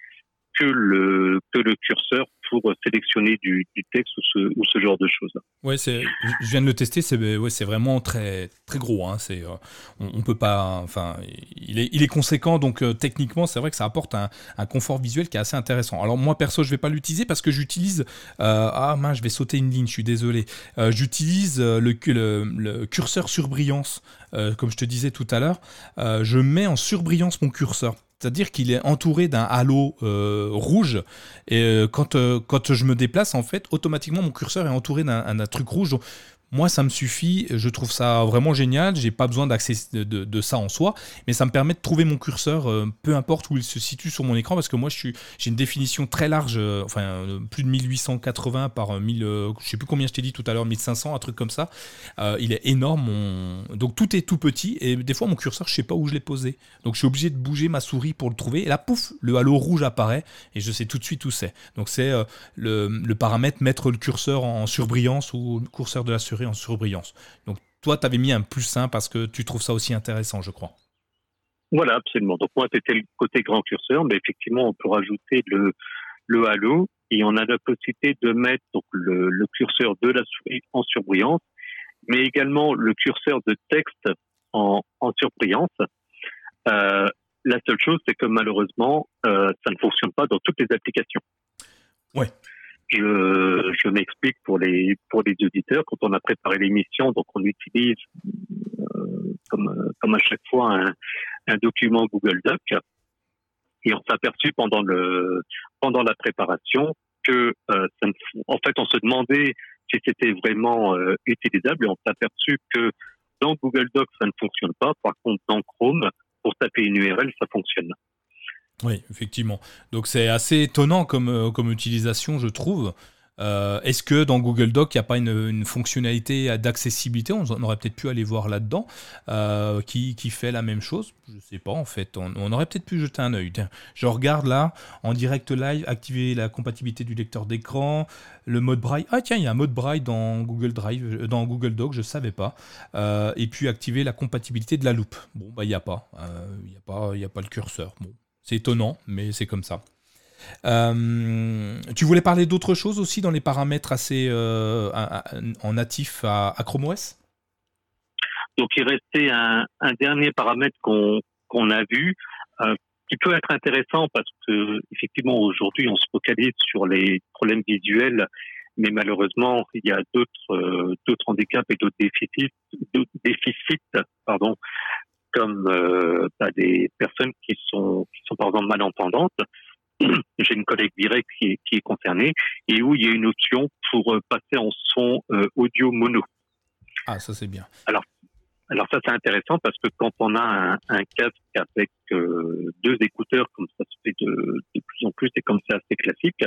que le, que le curseur pour sélectionner du, texte ou ce, genre de choses. Ouais, c'est, je viens de le tester, c'est, vraiment très, très gros. Hein, euh, on, peut pas, enfin, il est, conséquent, donc euh, techniquement, c'est vrai que ça apporte un, confort visuel qui est assez intéressant. Alors moi, perso, je vais pas l'utiliser parce que j'utilise, euh, ah mince, je vais sauter une ligne, je suis désolé. j'utilise le, curseur surbrillance, comme je te disais tout à l'heure. je mets en surbrillance mon curseur. C'est-à-dire qu'il est entouré d'un halo euh, rouge. Et euh, euh, quand je me déplace, en fait, automatiquement, mon curseur est entouré d'un truc rouge. Moi, ça me suffit. Je trouve ça vraiment génial. J'ai pas besoin d'accès de, ça en soi, mais ça me permet de trouver mon curseur, euh, peu importe où il se situe sur mon écran, parce que moi, j'ai une définition très large, euh, enfin euh, plus de 1880 par 1000, je sais plus combien je t'ai dit tout à l'heure, 1500, un truc comme ça. il est énorme. Donc tout est tout petit, et des fois mon curseur, je sais pas où je l'ai posé. Donc je suis obligé de bouger ma souris pour le trouver. Et là, pouf, le halo rouge apparaît, et je sais tout de suite où c'est. Donc c'est le, le, paramètre mettre le curseur en surbrillance ou le curseur de la souris en surbrillance. Donc toi, tu avais mis un plus 1 parce que tu trouves ça aussi intéressant, je crois. Voilà, absolument. Donc moi, c'était le côté grand curseur, mais effectivement, on peut rajouter le, le halo et on a la possibilité de mettre donc, le, le curseur de la souris en surbrillance, mais également le curseur de texte en, en surbrillance. Euh, la seule chose, c'est que malheureusement, euh, ça ne fonctionne pas dans toutes les applications. Ouais. Je, m'explique pour les pour les auditeurs. Quand on a préparé l'émission, donc on utilise euh, comme comme à chaque fois un, document Google Doc et on s'est aperçu pendant le pendant la préparation que euh, ça en fait on se demandait si c'était vraiment euh, utilisable et on s'est aperçu que dans Google Doc ça ne fonctionne pas. Par contre dans Chrome pour taper une URL ça fonctionne. Oui, effectivement. Donc c'est assez étonnant comme, euh, comme utilisation, je trouve. Euh, est-ce que dans Google Doc, il n'y a pas une, fonctionnalité d'accessibilité? On aurait peut-être pu aller voir là-dedans, euh, qui, fait la même chose. Je ne sais pas, en fait. On, aurait peut-être pu jeter un œil. Je regarde là, en direct live, activer la compatibilité du lecteur d'écran, le mode braille. Ah tiens, il y a un mode braille dans Google Drive, dans Google Doc, je ne savais pas. et puis activer la compatibilité de la loupe. Bon, bah il n'y a pas. Il n'y a, pas, a pas le curseur. Bon, c'est étonnant, mais c'est comme ça. Euh, tu voulais parler d'autre chose aussi dans les paramètres assez euh, en natif à, Chrome OS Donc il restait un, dernier paramètre qu'on a vu euh, qui peut être intéressant parce que effectivement aujourd'hui on se focalise sur les problèmes visuels, mais malheureusement il y a d'autres handicaps et d'autres déficits, comme euh, des personnes qui sont qui sont par exemple malentendantes. <clears throat> J'ai une collègue directe qui est, qui est concernée et où il y a une option pour euh, passer en son euh, audio mono. Ah, ça c'est bien. Alors, alors ça c'est intéressant parce que quand on a un, un casque avec euh, deux écouteurs, comme ça se fait de, de plus en plus et comme c'est assez classique,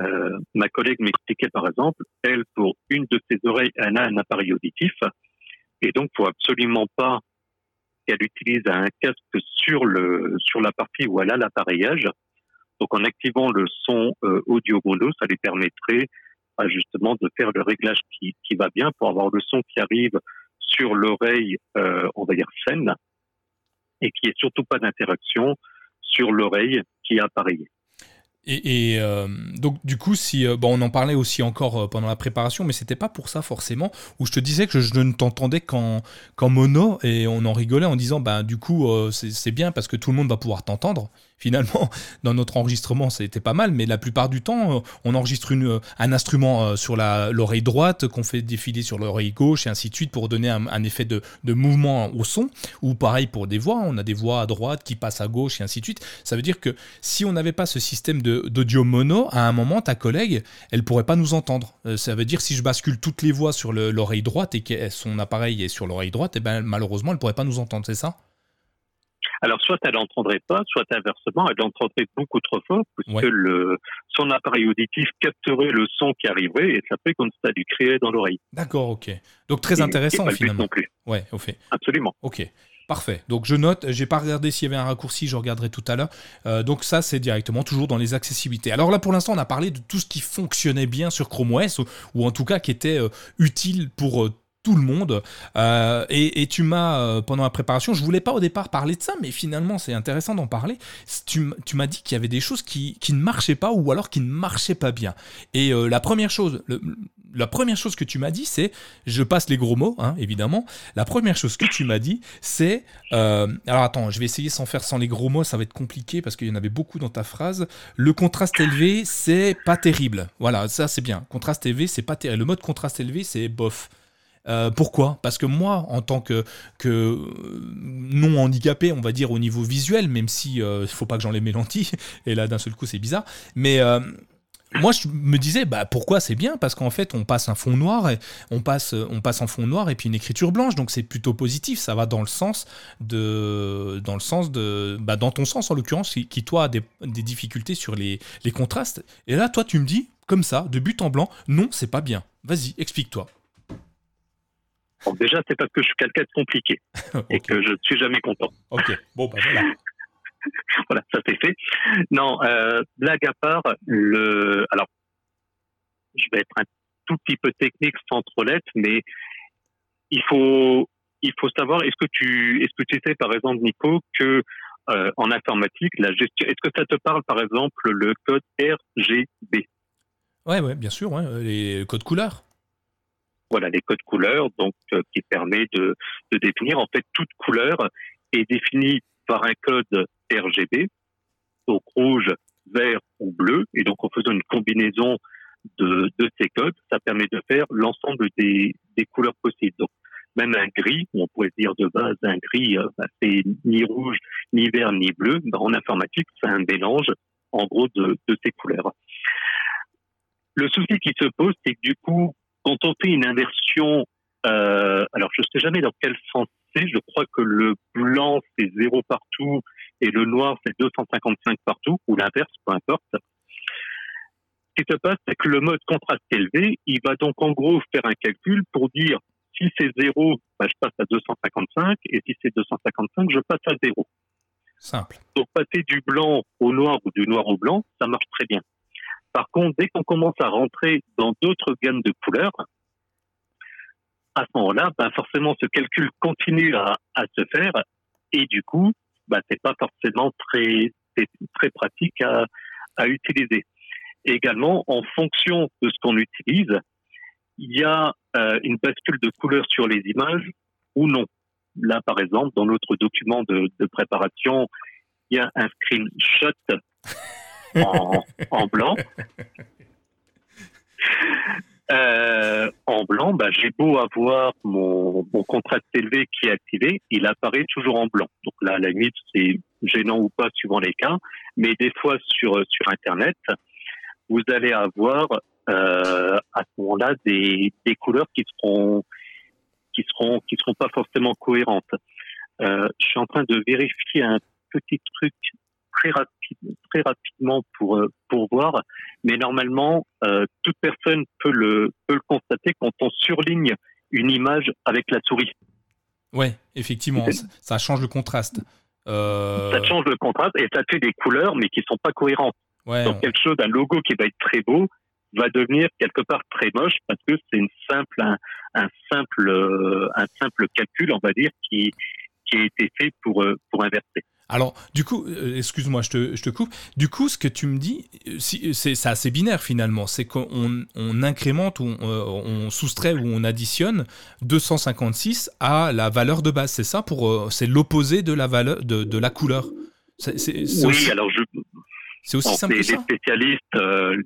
euh, ma collègue m'expliquait par exemple, elle pour une de ses oreilles, elle a un appareil auditif et donc faut absolument pas qu'elle utilise un casque sur le sur la partie où elle a l'appareillage. Donc en activant le son euh, audio mono, ça lui permettrait bah, justement de faire le réglage qui, qui va bien pour avoir le son qui arrive sur l'oreille, euh, on va dire saine, et qui est surtout pas d'interaction sur l'oreille qui est appareillée. Et, euh, donc du coup, si euh, bon, on en parlait aussi encore euh, pendant la préparation, mais c'était pas pour ça forcément. Où je te disais que je ne t'entendais qu'en mono et on en rigolait en disant bah du coup c'est bien parce que tout le monde va pouvoir t'entendre finalement, <laughs> dans notre enregistrement, c'était pas mal, mais la plupart du temps, euh, on enregistre euh, un instrument euh, sur l'oreille droite qu'on fait défiler sur l'oreille gauche et ainsi de suite pour donner un, effet de, mouvement au son. Ou pareil pour des voix, on a des voix à droite qui passent à gauche et ainsi de suite. Ça veut dire que si on n'avait pas ce système d'audio mono, à un moment, ta collègue, elle pourrait pas nous entendre. Ça veut dire si je bascule toutes les voix sur l'oreille droite et que son appareil est sur l'oreille droite, eh ben, malheureusement, elle pourrait pas nous entendre, c'est ça? Alors, soit elle n'entendrait pas, soit inversement, elle entendrait beaucoup trop fort, puisque le, son appareil auditif capterait le son qui arriverait et ça fait comme ça lui créer dans l'oreille. D'accord, ok. Donc, très intéressant, finalement. non plus. Ouais, au fait. Absolument. Ok. Parfait. Donc je note, j'ai pas regardé s'il y avait un raccourci, je regarderai tout à l'heure. Euh, donc ça, c'est directement toujours dans les accessibilités. Alors là, pour l'instant, on a parlé de tout ce qui fonctionnait bien sur Chrome OS, ou, en tout cas qui était euh, utile pour euh, tout le monde. Euh, et, tu m'as, euh, pendant la préparation, je voulais pas au départ parler de ça, mais finalement c'est intéressant d'en parler. Tu, m'as dit qu'il y avait des choses qui, ne marchaient pas ou alors qui ne marchaient pas bien. Et euh, la première chose, la première chose que tu m'as dit, c'est, je passe les gros mots, hein, évidemment. La première chose que tu m'as dit, c'est, alors attends, je vais essayer sans faire sans les gros mots, ça va être compliqué parce qu'il y en avait beaucoup dans ta phrase. Le contraste élevé, c'est pas terrible. Voilà, ça c'est bien. Contraste élevé, c'est pas terrible. Le mode contraste élevé, c'est bof. Euh, pourquoi? Parce que moi, en tant que, non handicapé, on va dire au niveau visuel, même si il euh, faut pas que j'enlève mes lentilles, <laughs> et là d'un seul coup c'est bizarre, mais euh, moi, je me disais, bah, pourquoi c'est bien? Parce qu'en fait, on passe un fond noir, et on, passe, on passe en fond noir et puis une écriture blanche, donc c'est plutôt positif. Ça va dans le sens de. Dans le sens de. Bah, dans ton sens, en l'occurrence, qui, toi, a des, difficultés sur les, les contrastes. Et là, toi, tu me dis, comme ça, de but en blanc, non, c'est pas bien. Vas-y, explique-toi. Déjà, c'est parce que je suis quelqu'un de compliqué <laughs> et que je ne suis jamais content. Ok, bon, bah voilà. <laughs> voilà, ça c'est fait. Non, euh, blague à part, le, alors, je vais être un tout petit peu technique sans trop l'être, mais il faut, il faut savoir, est-ce que tu, est-ce que tu sais, par exemple, Nico, que euh, en informatique, la gestion, est-ce que ça te parle, par exemple, le code RGB Ouais, ouais, bien sûr, ouais, les codes couleurs. Voilà, les codes couleurs, donc euh, qui permet de, définir en fait toute couleur est définie par un code RGB, donc rouge, vert ou bleu. Et donc, en faisant une combinaison de, ces codes, ça permet de faire l'ensemble des, couleurs possibles. Donc, même un gris, on pourrait dire de base un gris, euh, bah, c'est ni rouge, ni vert, ni bleu. Bah, en informatique, c'est un mélange, en gros, de ces couleurs. Le souci qui se pose, c'est que du coup, quand on fait une inversion, euh, alors je ne sais jamais dans quel sens c'est, je crois que le blanc c'est zéro partout et le noir c'est 255 partout, ou l'inverse, peu importe. Ce qui se passe, c'est que le mode contraste élevé, il va donc en gros faire un calcul pour dire si c'est zéro, bah, je passe à 255, et si c'est 255, je passe à zéro. Simple. Donc passer du blanc au noir ou du noir au blanc, ça marche très bien. Par contre, dès qu'on commence à rentrer dans d'autres gammes de couleurs, à ce moment-là, bah, forcément, ce calcul continue à, se faire et du coup, bah, c'est pas forcément très, très pratique à, utiliser. également, en fonction de ce qu'on utilise, il y a euh, une bascule de couleurs sur les images ou non. Là, par exemple, dans notre document de préparation, il y a un screenshot en, blanc. Euh, en blanc, bah, j'ai beau avoir mon, mon contraste élevé qui est activé, il apparaît toujours en blanc. Donc là, à la limite, c'est gênant ou pas suivant les cas, mais des fois sur sur Internet, vous allez avoir euh, à ce moment-là des, des couleurs qui seront qui seront qui seront pas forcément cohérentes. Euh, je suis en train de vérifier un petit truc très, rapide, très rapidement pour, euh, pour voir, mais normalement, euh, toute personne peut le, peut le constater quand on surligne une image avec la souris. Ouais, effectivement, ça, change le contraste. Euh... Ça change le contraste et ça fait des couleurs, mais qui sont pas cohérentes. Ouais, Donc quelque chose, un logo qui va être très beau, va devenir quelque part très moche parce que c'est une simple, un, un, simple, euh, un simple calcul, on va dire, qui, qui a été fait pour, euh, pour inverser. Alors, du coup, euh, excuse-moi, je te, je te, coupe. Du coup, ce que tu me dis, euh, c'est assez binaire finalement. C'est qu'on on incrémente ou on, euh, on, soustrait ou on additionne 256 à la valeur de base. C'est ça pour, c'est l'opposé de la valeur de, de la couleur. oui, alors je. C'est aussi simple les, que ça. Les spécialistes,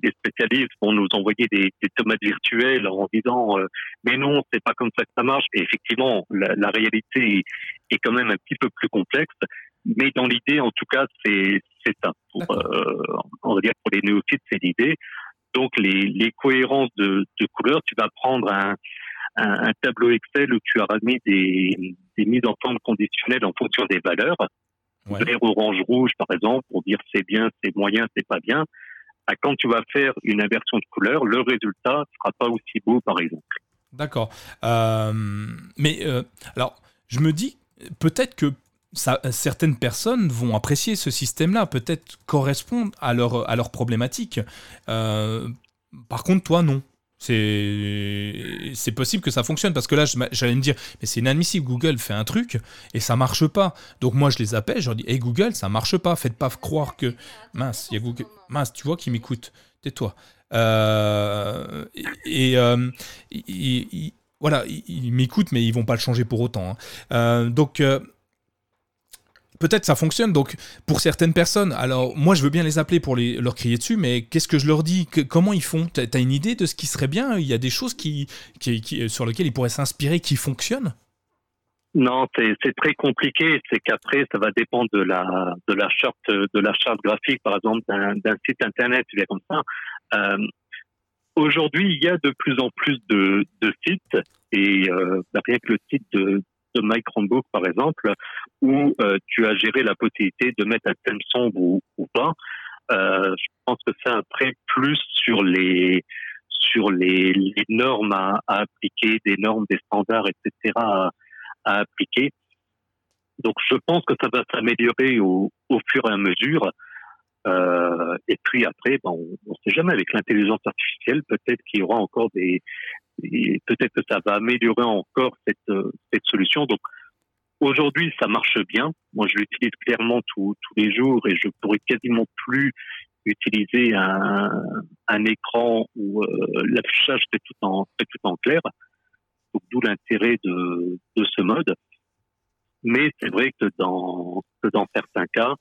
les spécialistes vont nous envoyer des, des tomates virtuelles en disant mais non, c'est pas comme ça que ça marche. Et effectivement, la, la réalité est quand même un petit peu plus complexe. Mais dans l'idée, en tout cas, c'est ça. Pour, euh, on va dire pour les néophytes, c'est l'idée. Donc les, les cohérences de, de couleurs, tu vas prendre un, un, un, tableau Excel où tu as mis des, des mises en forme conditionnelles en fonction des valeurs. Ouais. Vert, orange, rouge, par exemple, pour dire c'est bien, c'est moyen, c'est pas bien. À quand tu vas faire une inversion de couleur, le résultat sera pas aussi beau, par exemple. D'accord. Euh, mais euh, alors, je me dis peut-être que ça, certaines personnes vont apprécier ce système-là, peut-être correspondre à leur, à leur problématique. Euh, par contre, toi, non. C'est possible que ça fonctionne parce que là, j'allais me dire, mais c'est inadmissible, Google fait un truc et ça marche pas. Donc moi, je les appelle, je leur dis, hey Google, ça marche pas, faites pas croire que. Mince, Google. Mince, tu vois qui m'écoute, tais-toi. Euh, et, euh, voilà, ils m'écoutent, mais ils vont pas le changer pour autant. Hein. Euh, donc peut-être ça fonctionne donc pour certaines personnes. Alors moi je veux bien les appeler pour leur crier dessus, mais qu'est-ce que je leur dis? Comment ils font? T'as as une idée de ce qui serait bien? Il y a des choses qui, qui, sur lesquelles ils pourraient s'inspirer qui fonctionnent? Non, c'est très compliqué. C'est qu'après, ça va dépendre de la de charte graphique, par exemple, d'un site internet, bien comme ça. Euh, Aujourd'hui, il y a de plus en plus de, sites et euh, rien que le site de, de My Chromebook, par exemple, où euh, tu as géré la possibilité de mettre un thème sombre ou, ou pas. Euh, je pense que c'est après plus sur les sur les, les normes à, à, appliquer, des normes, des standards, etc. à, à appliquer. Donc, je pense que ça va s'améliorer au, au fur et à mesure. Euh, et puis après, ben, on ne sait jamais avec l'intelligence artificielle, peut-être qu'il y aura encore des, peut-être que ça va améliorer encore cette, euh, cette solution. Donc aujourd'hui, ça marche bien. Moi, je l'utilise clairement tous les jours et je pourrais quasiment plus utiliser un, un écran où euh, l'affichage est tout en tout en clair. D'où l'intérêt de, de ce mode. Mais c'est vrai que dans que dans certains cas,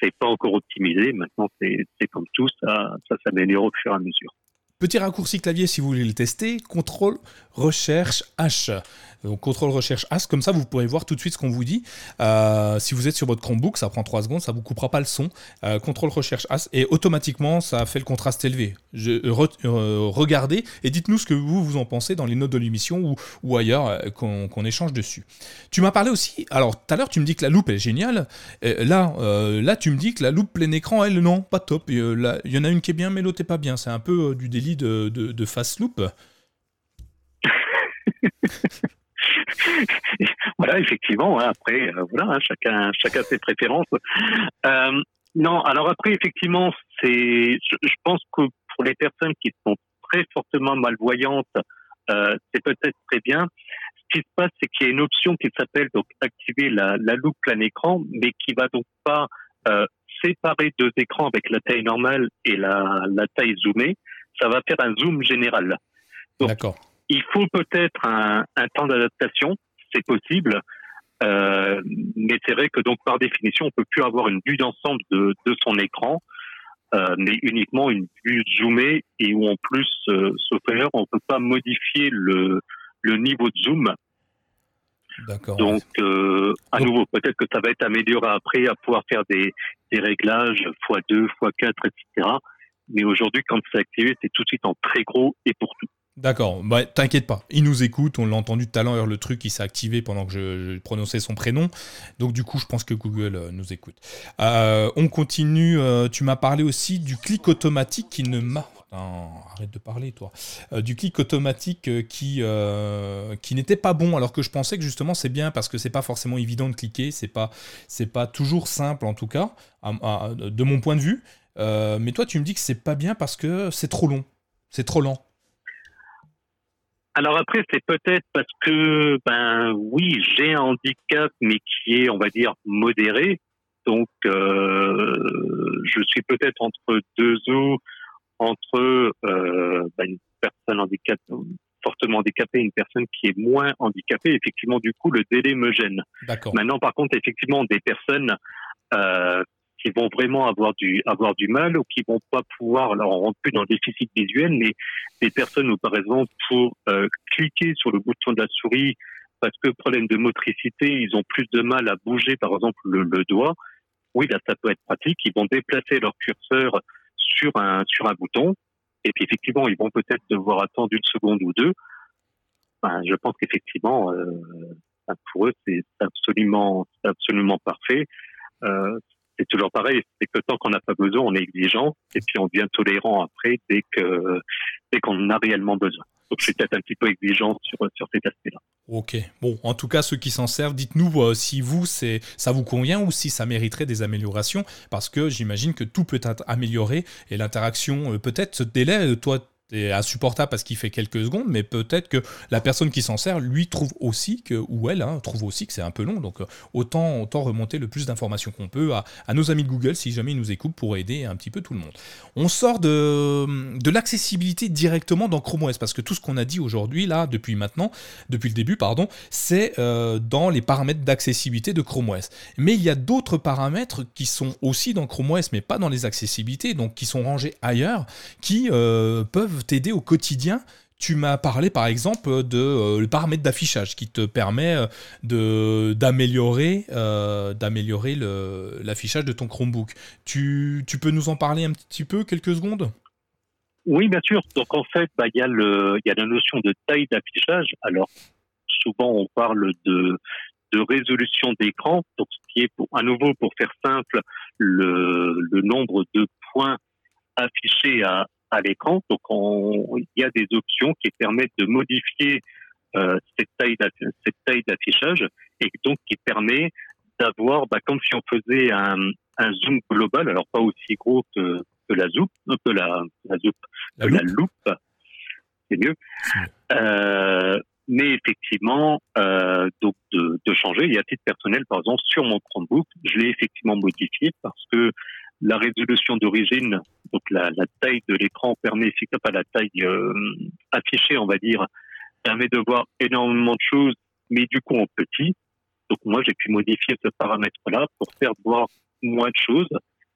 c'est pas encore optimisé. Maintenant, c'est comme tout, ça, ça s'améliore au fur et à mesure. Petit raccourci clavier si vous voulez le tester, contrôle recherche H. Donc contrôle recherche H, comme ça vous pourrez voir tout de suite ce qu'on vous dit. Euh, si vous êtes sur votre Chromebook, ça prend 3 secondes, ça vous coupera pas le son. Euh, contrôle recherche H et automatiquement ça fait le contraste élevé. Je, euh, regardez et dites-nous ce que vous vous en pensez dans les notes de l'émission ou, ailleurs qu'on échange dessus. Tu m'as parlé aussi, alors tout à l'heure tu me dis que la loupe est géniale. là, là tu me dis que la loupe plein écran, elle non, pas top. Il y en a une qui est bien mais l'autre est pas bien. C'est un peu du délit de, de, face loop <laughs> voilà, effectivement. Hein, après, euh, voilà, hein, chacun, chacun ses préférences. Euh, non, alors après, effectivement, c'est, je, pense que pour les personnes qui sont très fortement malvoyantes, euh, c'est peut-être très bien. Ce qui se passe, c'est qu'il y a une option qui s'appelle donc activer la, loupe plein écran, mais qui va donc pas séparer deux écrans avec la taille normale et la taille zoomée ça va faire un zoom général. D'accord. Il faut peut-être un, un temps d'adaptation, c'est possible, euh, mais c'est vrai que donc par définition, on peut plus avoir une vue d'ensemble de, de son écran, euh, mais uniquement une vue zoomée et où en plus, euh, sauf erreur, on peut pas modifier le, le niveau de zoom. D'accord. Donc, euh, à nouveau, peut-être que ça va être amélioré après à pouvoir faire des, des réglages x2, x4, etc. Mais aujourd'hui, quand c'est activé, c'est tout de suite en très gros et pour tout. D'accord, bah, t'inquiète pas, il nous écoute, on l'a entendu tout à l'heure, le truc il s'est activé pendant que je, prononçais son prénom, donc du coup je pense que Google euh, nous écoute. Euh, on continue, euh, tu m'as parlé aussi du clic automatique qui ne m'a... arrête de parler toi. du clic automatique qui, qui n'était pas bon, alors que je pensais que justement c'est bien parce que c'est pas forcément évident de cliquer, c'est pas, pas toujours simple en tout cas, de mon point de vue. Euh, mais toi, tu me dis que c'est pas bien parce que c'est trop long. C'est trop lent. Alors après, c'est peut-être parce que, ben oui, j'ai un handicap, mais qui est, on va dire, modéré. Donc, euh, je suis peut-être entre deux eaux, entre euh, ben, une personne handicapée, fortement handicapée et une personne qui est moins handicapée. Effectivement, du coup, le délai me gêne. Maintenant, par contre, effectivement, des personnes euh, qui vont vraiment avoir du avoir du mal ou qui vont pas pouvoir alors on rentre plus dans le déficit visuel mais des personnes où par exemple pour euh, cliquer sur le bouton de la souris parce que problème de motricité ils ont plus de mal à bouger par exemple le, doigt oui là ça peut être pratique. Ils vont déplacer leur curseur sur un sur un bouton et puis effectivement ils vont peut-être devoir attendre une seconde ou deux. Ben, je pense qu'effectivement euh, pour eux c'est absolument absolument parfait. Euh, c'est toujours pareil, c'est que tant qu'on n'a pas besoin, on est exigeant, et puis on devient tolérant après dès que dès qu'on a réellement besoin. Donc je suis peut-être un petit peu exigeant sur, sur cet aspect-là. Ok. Bon, en tout cas, ceux qui s'en servent, dites-nous euh, si vous, c'est, ça vous convient ou si ça mériterait des améliorations, parce que j'imagine que tout peut être amélioré et l'interaction, euh, peut-être ce délai, euh, toi, c'est insupportable parce qu'il fait quelques secondes, mais peut-être que la personne qui s'en sert, lui, trouve aussi que, ou elle, hein, trouve aussi que c'est un peu long. Donc, euh, autant, remonter le plus d'informations qu'on peut à, nos amis de Google si jamais ils nous écoutent pour aider un petit peu tout le monde. On sort de, de l'accessibilité directement dans Chrome OS parce que tout ce qu'on a dit aujourd'hui, là, depuis maintenant, depuis le début, pardon, c'est euh, dans les paramètres d'accessibilité de Chrome OS. Mais il y a d'autres paramètres qui sont aussi dans Chrome OS, mais pas dans les accessibilités, donc qui sont rangés ailleurs, qui euh, peuvent t'aider au quotidien tu m'as parlé par exemple de euh, le paramètre d'affichage qui te permet euh, de d'améliorer euh, d'améliorer l'affichage de ton Chromebook. Tu, tu, peux nous en parler un petit peu quelques secondes? Oui, bien sûr. Donc en fait, bah, il y, a le, y a la notion de taille d'affichage. Alors souvent on parle de de résolution d'écran, donc ce qui est à nouveau pour faire simple le, le nombre de points affichés à, à l'écran. Donc, il y a des options qui permettent de modifier euh, cette taille d'affichage et donc qui permet d'avoir, bah, comme si on faisait un, un, zoom global, alors pas aussi gros que, que la zoom, euh, que la, la, zoom, la, la loupe, c'est mieux. Euh, mais effectivement, euh, donc de, de, changer. Il y a titre personnel, par exemple, sur mon Chromebook, je l'ai effectivement modifié parce que la résolution d'origine, donc la, taille de l'écran permet, pas la taille euh, affichée, on va dire, permet de voir énormément de choses, mais du coup en petit. Donc moi, j'ai pu modifier ce paramètre-là pour faire voir moins de choses,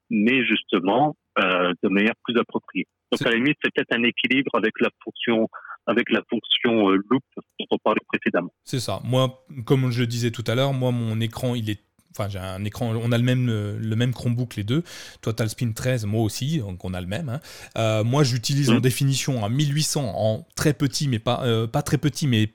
mais justement euh, de manière plus appropriée. Donc à la limite, c'est peut-être un équilibre avec la fonction avec la fonction euh, loop dont on parlait précédemment. C'est ça. Moi, comme je le disais tout à l'heure, moi mon écran il est Enfin, j'ai un écran, on a le même, le même Chromebook les deux. Toi, tu as le Spin 13, moi aussi, donc on a le même. Hein. Euh, moi, j'utilise en mm. définition à 1800 en très petit, mais pas, euh, pas très petit, mais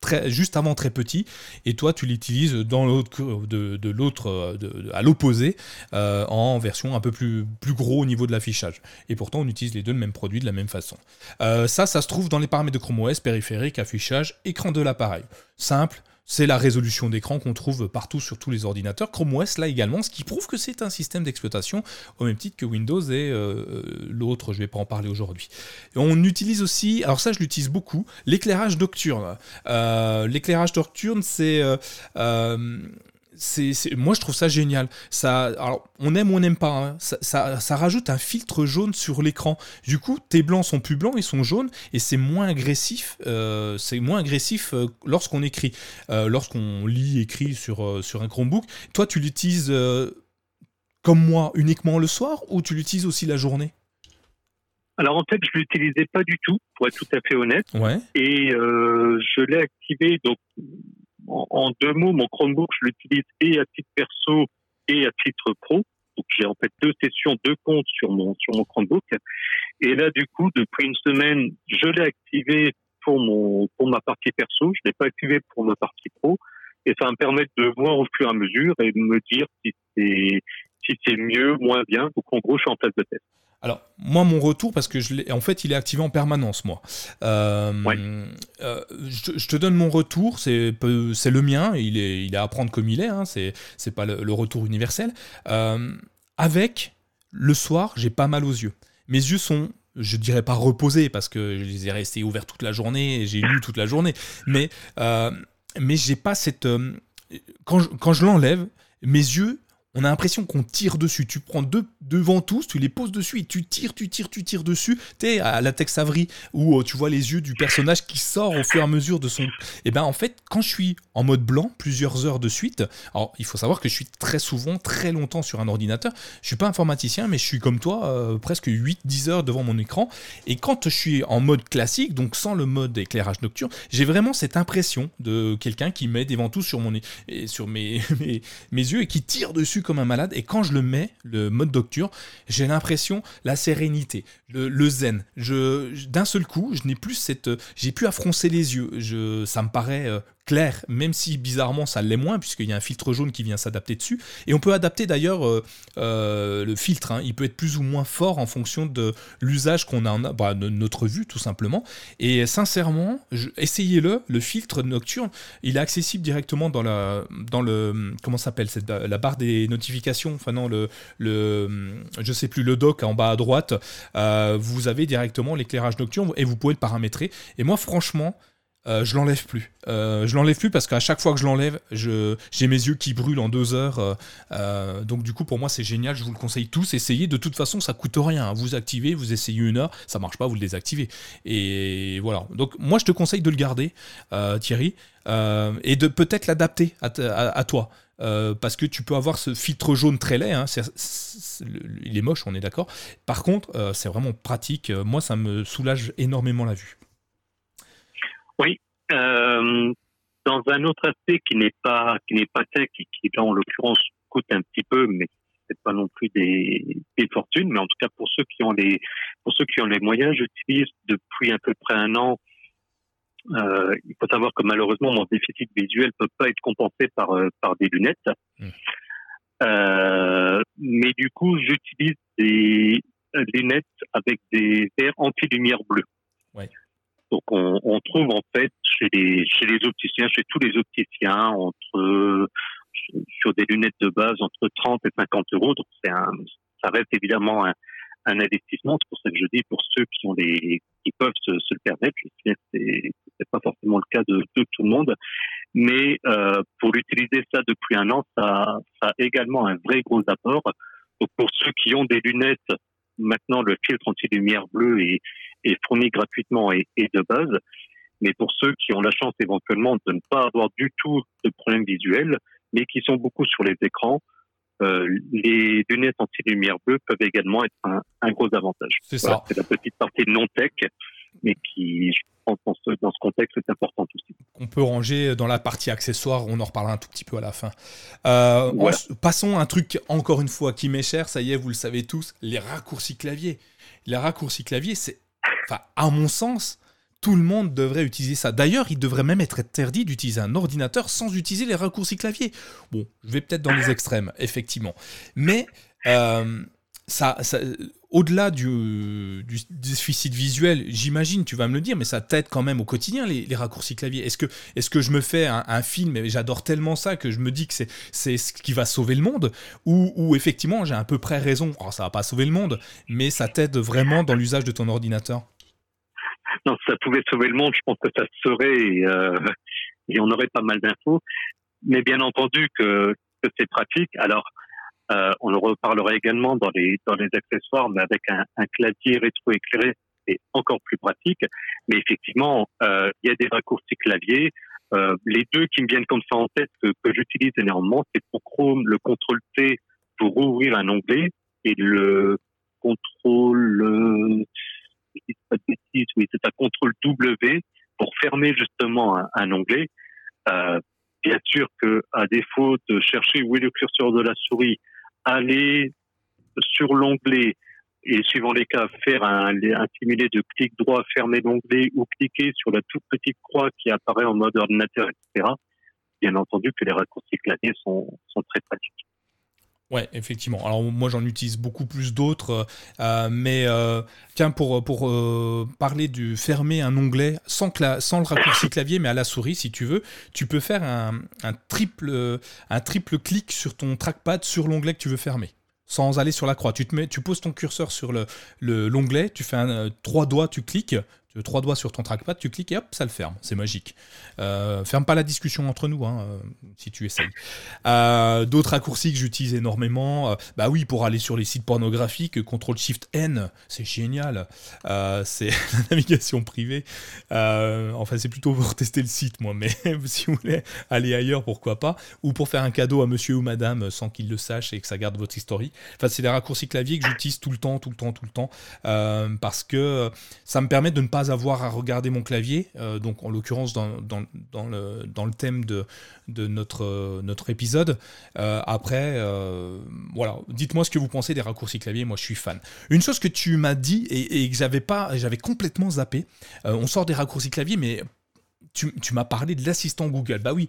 Très, juste avant très petit, et toi tu l'utilises dans l'autre de, de l'autre euh, à l'opposé en version un peu plus, plus gros au niveau de l'affichage. Et pourtant on utilise les deux le même produit de la même façon. ça, ça se trouve dans les paramètres de Chrome OS, périphérique, affichage, écran de l'appareil. Simple, c'est la résolution d'écran qu'on trouve partout sur tous les ordinateurs. Chrome OS là également, ce qui prouve que c'est un système d'exploitation au même titre que Windows et euh, l'autre, je ne vais pas en parler aujourd'hui. On utilise aussi, alors ça je l'utilise beaucoup, l'éclairage nocturne. Euh, l'éclairage nocturne, c'est euh, c'est, moi je trouve ça génial. Ça, alors, on aime ou on n'aime pas. Hein. Ça, ça, rajoute un filtre jaune sur l'écran. Du coup, tes blancs sont plus blancs, ils sont jaunes et c'est moins agressif. Euh, c'est moins agressif euh, lorsqu'on écrit, euh, lorsqu'on lit écrit sur sur un Chromebook. Toi, tu l'utilises comme moi uniquement le soir ou tu l'utilises aussi la journée? Alors en fait, je l'utilisais pas du tout, pour être tout à fait honnête. Ouais. Et je l'ai activé donc en, deux mots, mon Chromebook, je l'utilise et à titre perso et à titre pro. Donc j'ai en fait deux sessions, deux comptes sur mon sur mon Chromebook. Et là, du coup, depuis une semaine, je l'ai activé pour mon pour ma partie perso. Je l'ai pas activé pour ma partie pro. Et ça me permettre de voir au fur et à mesure et de me dire si c'est si c'est mieux, moins bien. Donc en gros, je suis en phase de test. Alors, moi, mon retour, parce que je en fait, il est activé en permanence, moi. Euh, euh, je, te donne mon retour, c'est le mien, il est, il est à prendre comme il est, hein, c'est pas le, retour universel. Euh, avec, le soir, j'ai pas mal aux yeux. Mes yeux sont je dirais pas reposés parce que je les ai restés ouverts toute la journée et j'ai lu toute la journée, mais, mais j'ai pas cette. quand je, quand je l'enlève, mes yeux on a l'impression qu'on tire dessus. Tu prends deux, devant tous, tu les poses dessus et tu tires, tu tires, tu tires dessus. Tu es à la Tex Avery où euh, tu vois les yeux du personnage qui sort au fur et à mesure de son. Et eh ben en fait, quand je suis en mode blanc plusieurs heures de suite, alors il faut savoir que je suis très souvent, très longtemps sur un ordinateur. Je suis pas informaticien, mais je suis comme toi, euh, presque 8-10 heures devant mon écran. Et quand je suis en mode classique, donc sans le mode éclairage nocturne, j'ai vraiment cette impression de quelqu'un qui met des ventouses sur, mon, <laughs> mes yeux et qui tire dessus comme un malade. Et quand je le mets, le mode docture, j'ai l'impression la sérénité, le, zen. Je, d'un seul coup, je n'ai plus cette, j'ai pu affroncer les yeux. Je, ça me paraît euh, clair, même si bizarrement ça l'est moins, puisqu'il y a un filtre jaune qui vient s'adapter dessus. Et on peut adapter d'ailleurs euh, euh, le filtre, hein. il peut être plus ou moins fort en fonction de l'usage qu'on a, bah, de notre vue tout simplement. Et sincèrement, essayez-le, le filtre nocturne, il est accessible directement dans, la, le, comment s'appelle, la barre des notifications, enfin non, le, le, je sais plus, le dock en bas à droite, euh, vous avez directement l'éclairage nocturne et vous pouvez le paramétrer. Et moi franchement, euh, je l'enlève plus. Euh, je l'enlève plus parce qu'à chaque fois que je l'enlève, j'ai mes yeux qui brûlent en deux heures. Euh, donc du coup, pour moi, c'est génial. Je vous le conseille tous. Essayez. De toute façon, ça coûte rien. Vous activez, vous essayez une heure, ça marche pas, vous le désactivez. Et voilà. Donc moi, je te conseille de le garder, Thierry, et de peut-être l'adapter à, toi. parce que tu peux avoir ce filtre jaune très laid, hein. il est moche, on est d'accord. Par contre, c'est vraiment pratique. Moi, ça me soulage énormément la vue. Oui. Euh, dans un autre aspect qui n'est pas qui n'est pas tech et qui en l'occurrence coûte un petit peu, mais c'est pas non plus des, des fortunes, mais en tout cas pour ceux qui ont les pour ceux qui ont les moyens, j'utilise depuis à peu près un an. Euh, il faut savoir que malheureusement mon déficit visuel peut pas être compensé par euh, par des lunettes, mmh. euh, mais du coup j'utilise des lunettes avec des verres anti-lumière bleue. Ouais. Donc on, on, trouve en fait chez les chez les opticiens, chez tous les opticiens, entre sur des lunettes de base entre 30 et 50 euros. Donc c'est un, ça reste évidemment un, un investissement. C'est pour ça que je dis pour ceux qui ont les qui peuvent se, se le permettre. Je sais c'est c'est pas forcément le cas de, de tout le monde, mais euh, pour utiliser ça depuis un an, ça, ça a également un vrai gros apport. Donc pour ceux qui ont des lunettes Maintenant, le filtre anti-lumière bleue est, est, fourni gratuitement et, et, de base. Mais pour ceux qui ont la chance éventuellement de ne pas avoir du tout de problème visuel, mais qui sont beaucoup sur les écrans, euh, les lunettes anti-lumière bleue peuvent également être un, un gros avantage. C'est ça. C'est la petite partie non tech, mais qui, je pense, dans ce, dans ce contexte, est importante aussi. On peut ranger dans la partie accessoire, on en reparlera un tout petit peu à la fin. Euh, Passons à un truc, encore une fois, qui m'est cher, ça y est, vous le savez tous, les raccourcis clavier. Les raccourcis clavier, c'est, enfin, à mon sens, tout le monde devrait utiliser ça. D'ailleurs, il devrait même être interdit d'utiliser un ordinateur sans utiliser les raccourcis clavier. Bon, je vais peut-être dans les extrêmes, effectivement. Mais euh, au-delà du, déficit visuel, j'imagine, tu vas me le dire, mais ça t'aide quand même au quotidien, les, raccourcis clavier. Est-ce que, est que je me fais un, film et j'adore tellement ça que je me dis que c'est ce qui va sauver le monde Ou, effectivement, j'ai à peu près raison. Alors, ça va pas sauver le monde, mais ça t'aide vraiment dans l'usage de ton ordinateur? Non, ça pouvait sauver le monde, je pense que ça serait et, euh, et on aurait pas mal d'infos. Mais bien entendu que, que c'est pratique. Alors, euh, on le reparlera également dans les dans les accessoires, mais avec un, un clavier rétroéclairé, c'est encore plus pratique. Mais effectivement, euh, il y a des raccourcis clavier. Euh, les deux qui me viennent comme ça en tête que, que j'utilise énormément, c'est pour Chrome le contrôle T pour ouvrir un onglet et le de bêtises, oui, c'est un contrôle W pour fermer justement un, onglet. Euh, bien sûr que à défaut de chercher où est le curseur de la souris, aller sur l'onglet et suivant les cas, faire un, un simulé de clic droit, fermer l'onglet ou cliquer sur la toute petite croix qui apparaît en mode ordinateur, etc. Bien entendu que les raccourcis clavier sont, sont très pratiques. Ouais, effectivement. Alors moi j'en utilise beaucoup plus d'autres, euh, mais euh, tiens pour pour euh, parler du fermer un onglet sans sans le raccourci clavier, mais à la souris si tu veux, tu peux faire un, un triple un triple clic sur ton trackpad sur l'onglet que tu veux fermer, sans aller sur la croix. Tu te mets, tu poses ton curseur sur le l'onglet, tu fais un, trois doigts, tu cliques, trois doigts sur ton trackpad, tu cliques et hop, ça le ferme. C'est magique. Euh, ferme pas la discussion entre nous, hein, euh, si tu essayes. Euh, d'autres raccourcis que j'utilise énormément, bah oui, pour aller sur les sites pornographiques, CTRL SHIFT N, c'est génial. c'est <laughs> la navigation privée. enfin, c'est plutôt pour tester le site, moi, mais <laughs> si vous voulez aller ailleurs, pourquoi pas. Ou pour faire un cadeau à monsieur ou madame sans qu'il le sache et que ça garde votre historique. Enfin, c'est des raccourcis clavier que j'utilise tout le temps, tout le temps, tout le temps, parce que ça me permet de ne pas avoir à regarder mon clavier, euh, donc en l'occurrence dans, le, thème de, notre, notre épisode. Euh, après, euh, voilà, dites-moi ce que vous pensez des raccourcis clavier, moi je suis fan. Une chose que tu m'as dit et, que pas, j'avais complètement zappé, on sort des raccourcis clavier, mais tu, m'as parlé de l'assistant Google. Bah oui,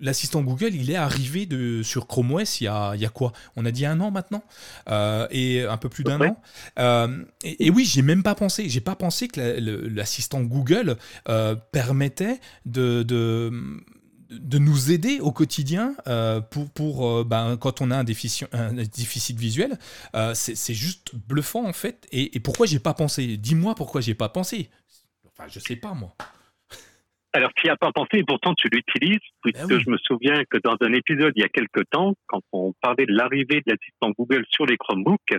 l'assistant Google, il est arrivé de, sur Chrome OS il y a, il y a quoi? On a dit un an maintenant euh, Et un peu plus d'un an. Euh, et, oui, j'ai même pas pensé. J'ai pas pensé que l'assistant Google euh, permettait de, de, de, nous aider au quotidien pour, pour ben, quand on a un déficit, un déficit visuel. C'est juste bluffant en fait. Et, et pourquoi j'ai pas pensé? Dis-moi pourquoi j'ai pas pensé. Enfin, je sais pas moi. Alors, tu n'y as pas pensé et pourtant tu l'utilises, puisque ben je me souviens que dans un épisode il y a quelque temps, quand on parlait de l'arrivée de l'assistant Google sur les Chromebooks,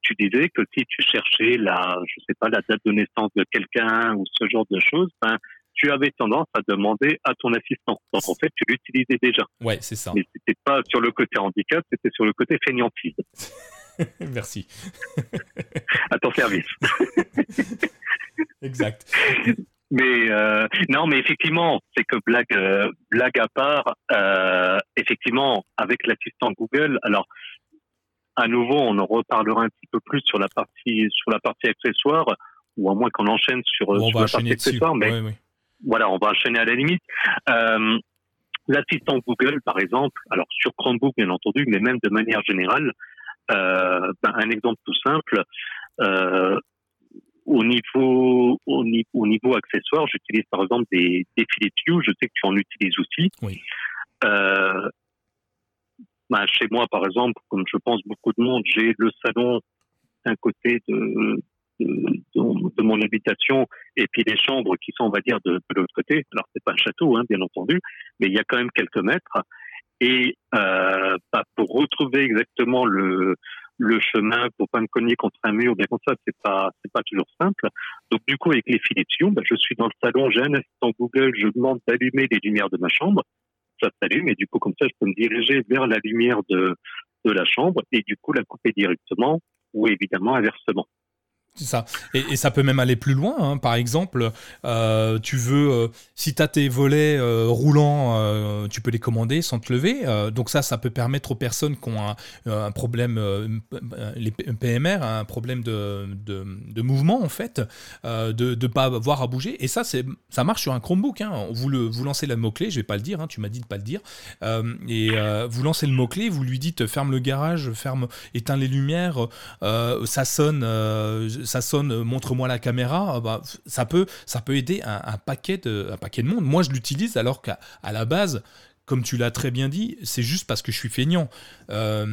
tu disais que si tu cherchais la, je sais pas, la date de naissance de quelqu'un ou ce genre de choses, ben, tu avais tendance à demander à ton assistant. Donc, en fait, tu l'utilisais déjà. Ouais, c'est ça. Mais c'était pas sur le côté handicap, c'était sur le côté fainéantise. <laughs> Merci. à ton service. <laughs> exact. <laughs> Mais euh, non, mais effectivement, c'est que blague, euh, blague à part, euh, effectivement, avec l'assistant Google, alors à nouveau, on en reparlera un petit peu plus sur la partie sur la partie accessoire, ou à moins qu'on enchaîne sur, sur la partie accessoire, mais voilà, on va enchaîner à la limite. Euh, L'assistant Google, par exemple, alors sur Chromebook bien entendu, mais même de manière générale, euh, ben, un exemple tout simple. Euh, au niveau au, ni- au niveau accessoire, j'utilise par exemple des, des Hue. Je sais que tu en utilises aussi. Oui. Euh, ben, chez moi, par exemple, comme je pense beaucoup de monde, j'ai le salon d'un côté de, de, de- de mon habitation et puis les chambres qui sont, on va dire, de, de l'autre côté. Alors, c'est pas un château, hein, bien entendu, mais il y a quand même quelques mètres. Et euh, bah, pour retrouver exactement le, le chemin, pour pas me cogner contre un mur, bien comme ça, c'est pas c'est pas toujours simple. Donc du coup, avec les Hue, bah, je suis dans le salon, j'ai un assistant Google, je demande d'allumer les lumières de ma chambre, ça s'allume et du coup comme ça, je peux me diriger vers la lumière de de la chambre et du coup la couper directement ou évidemment inversement. Ça. Et, ça peut même aller plus loin. hein. Par exemple, euh, tu veux, euh, si tu as tes volets euh, roulants, tu peux les commander sans te lever. Donc ça, ça peut permettre aux personnes qui ont un, problème, les PMR, un problème de, mouvement en fait, de ne pas avoir à bouger. Et ça, ça marche sur un Chromebook. Hein. Vous, le, vous lancez le mot-clé, je vais pas le dire, hein, tu m'as dit de pas le dire. Et vous lancez le mot-clé, vous lui dites ferme le garage, ferme, éteins les lumières, ça sonne, ça sonne, euh, montre-moi la caméra, euh, bah, ça peut, ça peut aider un, paquet de, un paquet de monde. Moi, je l'utilise alors qu'à la base, comme tu l'as très bien dit, c'est juste parce que je suis feignant. Euh,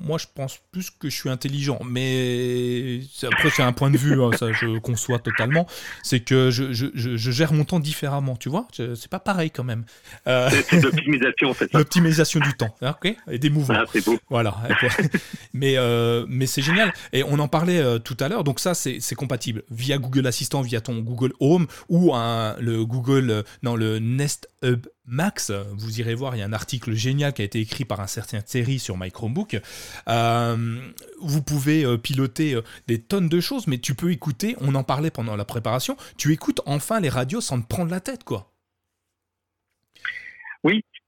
moi, je pense plus que je suis intelligent, mais c'est- après, c'est un point de vue, hein, ça je conçois totalement. C'est que je, je- je- je gère mon temps différemment, tu vois. C'est pas pareil quand même. Euh, C'est l'optimisation, c'est ça. L'optimisation du temps, hein, ok Et des mouvements. Ah, c'est beau. Voilà. <laughs> mais euh, mais c'est génial. Et on en parlait tout à l'heure. Donc ça, c'est compatible via Google Assistant, via ton Google Home ou un, le Google, non, le Nest Hub Max. Vous irez voir, il y a un article génial qui a été écrit par un certain Thierry sur My Chromebook. Euh, vous pouvez euh, piloter euh, des tonnes de choses, mais tu peux écouter. On en parlait pendant la préparation. Tu écoutes enfin les radios sans te prendre la tête, quoi.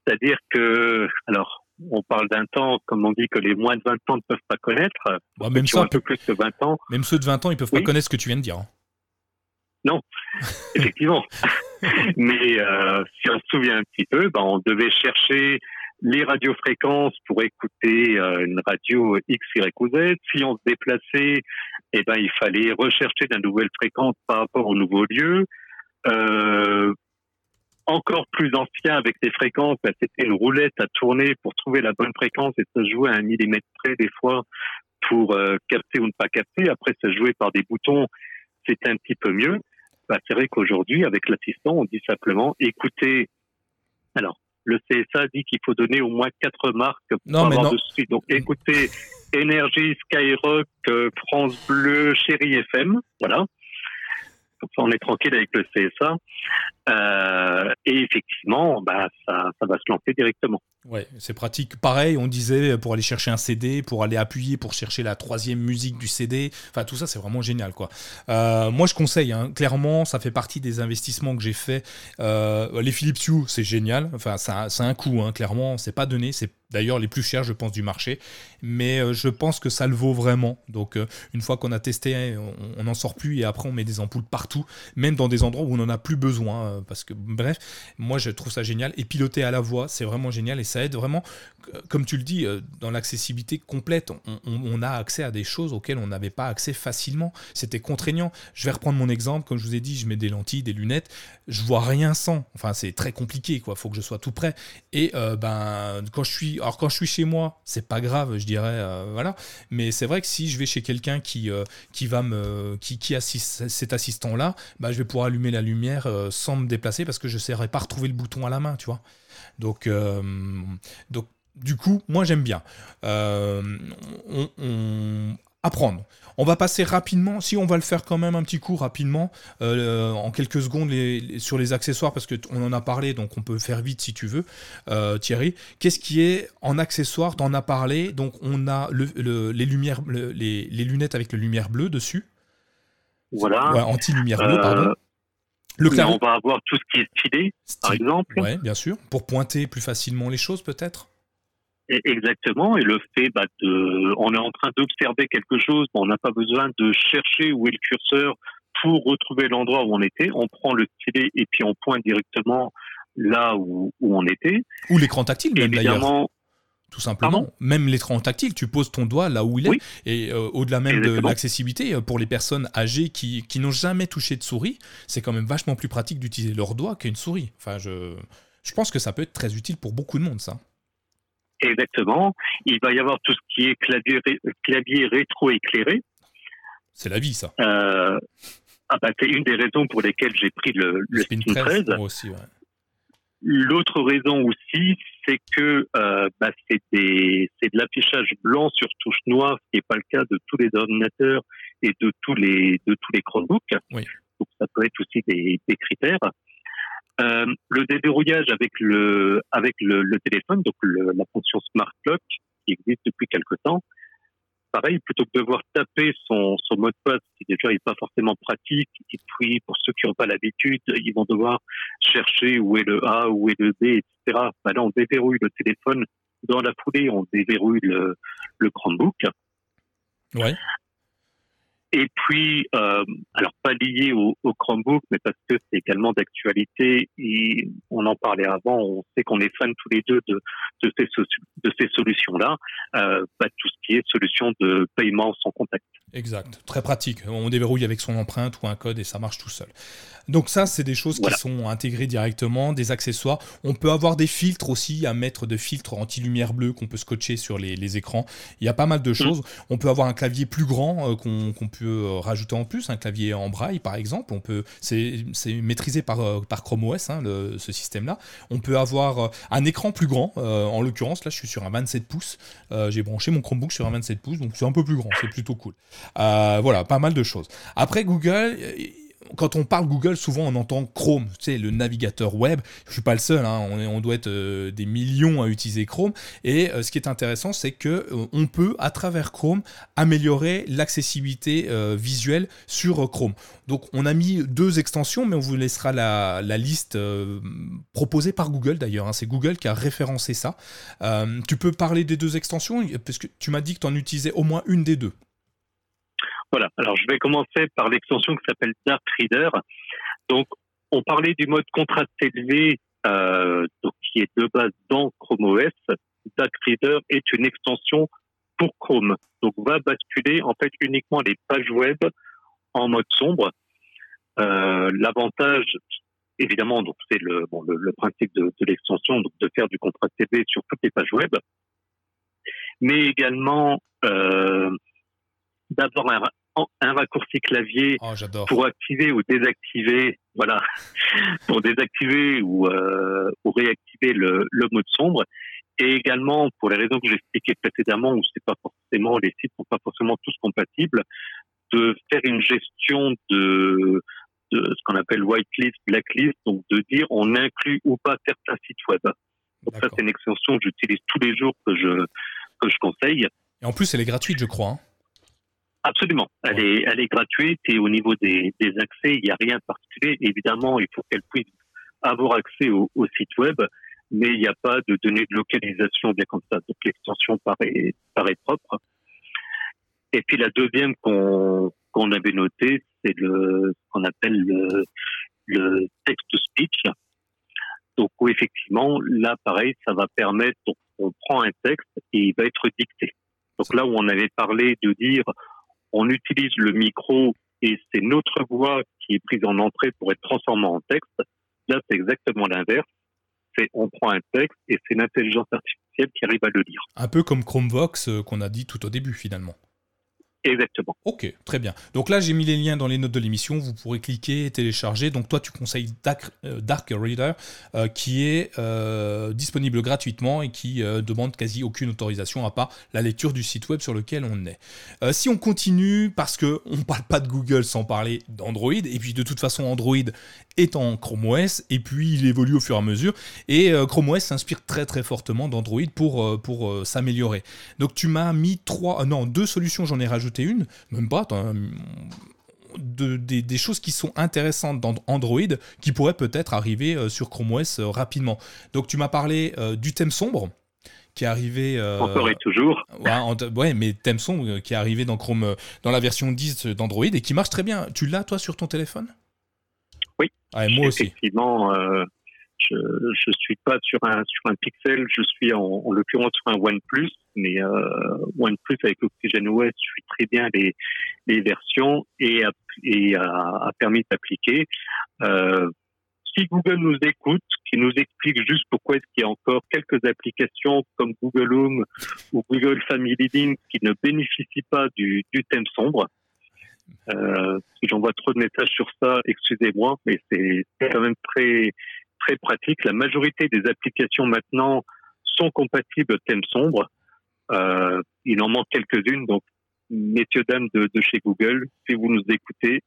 C'est-à-dire que, alors, on parle d'un temps, comme on dit, que les moins de 20 ans ne peuvent pas connaître. Bah, même ça, un peu plus que 20 ans, même ceux de 20 ans, ils peuvent Oui. pas connaître ce que tu viens de dire. hein. <laughs> effectivement. <laughs> Mais euh, si on se souvient un petit peu, ben, on devait chercher les radiofréquences pour écouter euh, une radio X, Y ou Z. Si on se déplaçait, eh ben, il fallait rechercher de nouvelles fréquences par rapport au nouveau lieu. Euh, encore plus ancien avec des fréquences, ben, c'était une roulette à tourner pour trouver la bonne fréquence et ça jouait à un millimètre près des fois pour capter ou ne pas capter. Après, ça jouait par des boutons, c'était un petit peu mieux. Bah, c'est vrai qu'aujourd'hui, avec l'assistant, on dit simplement écoutez. Alors, le CSA dit qu'il faut donner au moins quatre marques pour Non, avoir de suite. Donc, écoutez <laughs> Énergie, Skyrock, euh, France Bleu, Chéri FM. Voilà. Comme ça, on est tranquille avec le CSA. Euh, et effectivement, bah, ça, ça va se lancer directement. Ouais, c'est pratique. Pareil, on disait pour aller chercher un CD, pour aller appuyer, pour chercher la troisième musique du CD. Enfin, tout ça, c'est vraiment génial, quoi. Euh, moi, je conseille. hein. Clairement, ça fait partie des investissements que j'ai fait. Euh, les Philips Hue, c'est génial. Enfin, ça, ça a un coût. Hein. Clairement, c'est pas donné. C'est d'ailleurs les plus chers, je pense, du marché. Mais euh, je pense que ça le vaut vraiment. Donc, euh, une fois qu'on a testé, on n'en sort plus et après, on met des ampoules partout, même dans des endroits où on n'en a plus besoin. parce que, bref, moi, je trouve ça génial. Et piloter à la voix, c'est vraiment génial et ça aide vraiment, comme tu le dis, euh, dans l'accessibilité complète. On, a accès à des choses auxquelles on n'avait pas accès facilement. C'était contraignant. Je vais reprendre mon exemple. Comme je vous ai dit, je mets des lentilles, des lunettes. Je vois rien sans. Enfin, c'est très compliqué, quoi. Faut que je sois tout prêt. Et euh, ben, quand je suis, alors quand je suis chez moi, c'est pas grave, je dirais, euh, voilà. Mais c'est vrai que si je vais chez quelqu'un qui, qui va me, qui, qui assiste cet assistant-là, bah, je vais pouvoir allumer la lumière sans me déplacer parce que je ne saurais pas retrouver le bouton à la main, tu vois. Donc, euh, donc du coup, moi j'aime bien. Euh, on, on- apprendre. On va passer rapidement, si on va le faire quand même un petit coup rapidement, euh, en quelques secondes les- les- sur les accessoires, parce qu'on en a parlé, donc on peut faire vite si tu veux, euh, Thierry. Qu'est-ce qui est en accessoire? T'en as parlé, donc on a le- le- les, lumières, le- les, les lunettes avec la lumière bleue dessus, Voilà. Ouais, anti-lumière bleue, Euh, pardon. Le on va avoir tout ce qui est stylé, par exemple. Oui, bien sûr. Pour pointer plus facilement les choses, peut-être? Exactement, et le fait bah, de, on est en train d'observer quelque chose, on n'a pas besoin de chercher où est le curseur pour retrouver l'endroit où on était. On prend le stylet et puis on pointe directement là où, où on était. Ou l'écran tactile, même d'ailleurs. Tout simplement. même l'écran tactile, tu poses ton doigt là où il est. Et euh, au-delà même de l'accessibilité, euh, pour les personnes âgées qui, qui n'ont jamais touché de souris, c'est quand même vachement plus pratique d'utiliser leur doigt qu'une souris. Enfin, je, je pense que ça peut être très utile pour beaucoup de monde, ça. Exactement. Il va y avoir tout ce qui est clavier, clavier rétro-éclairé. C'est la vie, ça. Euh, ah bah, c'est une des raisons pour lesquelles j'ai pris le, le, Spin 13. aussi, ouais. L'autre raison aussi, c'est que euh, bah, c'est de l'affichage blanc sur touche noire, ce qui n'est pas le cas de tous les ordinateurs et de tous les de tous les Chromebooks. Oui. Donc ça peut être aussi des, des critères. Euh, le déverrouillage avec le avec le, le téléphone, donc le, la fonction Smart Lock qui existe depuis quelque temps, pareil, plutôt que de devoir taper son, mot de passe, qui déjà n'est pas forcément pratique, et puis pour ceux qui n'ont pas l'habitude, ils vont devoir chercher où est le A, où est le B, etc. Bah là, on déverrouille le téléphone dans la foulée, on déverrouille le, le Chromebook. Ouais. Et puis, euh, alors pas lié au, au, Chromebook, mais parce que c'est également d'actualité et on en parlait avant, on sait qu'on est fans tous les deux de, de ces, de ces solutions-là, euh, pas tout ce qui est solution de paiement sans contact. Exact, très pratique. On déverrouille avec son empreinte ou un code et ça marche tout seul. Donc ça, c'est des choses qui sont intégrées directement, des accessoires. On peut avoir des filtres aussi à mettre de filtres anti-lumière bleue qu'on peut scotcher sur les, les, écrans. Il y a pas mal de mm. choses. On peut avoir un clavier plus grand euh, qu'on peut euh, rajouter en plus, un clavier en braille par exemple. On peut, c'est maîtrisé par, euh, par Chrome OS, hein, ce système-là. On peut avoir un écran plus grand. en l'occurrence, là, je suis sur un 27 pouces. J'ai branché mon Chromebook sur un 27 pouces, donc c'est un peu plus grand. C'est plutôt cool. voilà, pas mal de choses. Après Google quand on parle Google, souvent on entend Chrome, tu le navigateur web. Je suis pas le seul, hein, on, doit être euh, des millions à utiliser Chrome. Et euh, ce qui est intéressant, c'est que euh, on peut, à travers Chrome, améliorer l'accessibilité visuelle sur Chrome. Donc on a mis deux extensions, mais on vous laissera la, liste proposée par Google d'ailleurs. Hein. C'est Google qui a référencé ça. tu peux parler des deux extensions, parce que tu m'as dit que tu en utilisais au moins une des deux. Voilà. Alors, je vais commencer par l'extension qui s'appelle Dark Reader. Donc, on parlait du mode contraste élevé, euh, donc, qui est de base dans Chrome OS. Dark Reader est une extension pour Chrome. Donc, va basculer en fait uniquement les pages web en mode sombre. Euh, L'avantage, évidemment, donc c'est le, bon, le, le, principe de, de l'extension, donc de faire du contraste élevé sur toutes les pages web, mais également euh, d'avoir un, un raccourci clavier oh, pour activer ou désactiver, voilà, <laughs> pour désactiver ou, euh, ou réactiver le, le, mode sombre. Et également, pour les raisons que j'expliquais précédemment, où c'est pas forcément, les sites sont pas forcément tous compatibles, de faire une gestion de, de ce qu'on appelle whitelist, blacklist, donc de dire on inclut ou pas certains sites web. Donc ça, c'est une extension que j'utilise tous les jours que je, que je conseille. Et en plus, elle est gratuite, je crois. Hein. Absolument. Elle, est, elle est gratuite et au niveau des, des accès, il n'y a rien de particulier. Évidemment, il faut qu'elle puisse avoir accès au, au, site web, mais il n'y a pas de données de localisation bien comme ça. Donc l'extension paraît, paraît propre. Et puis la deuxième qu'on qu'on avait notée, c'est le ce qu'on appelle le, le text-speech. Donc où effectivement, là pareil, ça va permettre, donc, on prend un texte et il va être dicté. Donc là où on avait parlé de dire on utilise le micro et c'est notre voix qui est prise en entrée pour être transformée en texte. Là, c'est exactement l'inverse. C'est on prend un texte et c'est l'intelligence artificielle qui arrive à le lire. Un peu comme Chromevox euh, qu'on a dit tout au début finalement. Exactement. Ok, très bien. Donc là, j'ai mis les liens dans les notes de l'émission. Vous pourrez cliquer et télécharger. Donc toi, tu conseilles Dark, euh, Reader, euh, qui est euh, disponible gratuitement et qui demande quasi aucune autorisation à part la lecture du site web sur lequel on est. si on continue, parce que on parle pas de Google sans parler d'Android, et puis de toute façon, Android est en Chrome OS, et puis il évolue au fur et à mesure. Et Chrome OS s'inspire très très fortement d'Android pour, pour s'améliorer. Donc tu m'as mis trois, non, deux solutions, j'en ai rajouté une, même pas, des, choses qui sont intéressantes dans Android qui pourraient peut-être arriver sur Chrome OS rapidement. Donc tu m'as parlé du thème sombre qui est arrivé. Encore et toujours. Ouais, mais thème sombre qui est arrivé dans Chrome, dans la version 10 d'Android et qui marche très bien. Tu l'as toi sur ton téléphone? Aussi. Effectivement, je ne suis pas sur un sur un Pixel, je suis en, en l'occurrence sur un OnePlus, mais euh, OnePlus avec OxygenOS suit très bien les les versions et a, a, permis d'appliquer. Euh, si Google nous écoute, qui nous explique juste pourquoi est-ce qu'il y a encore quelques applications comme Google Home ou Google Family Link qui ne bénéficient pas du, du thème sombre, euh, j'envoie trop de messages sur ça, excusez-moi, mais c'est quand même très très pratique. La majorité des applications maintenant sont compatibles thème sombre. Euh, il en manque quelques-unes, donc messieurs, dames de, chez Google, si vous nous écoutez,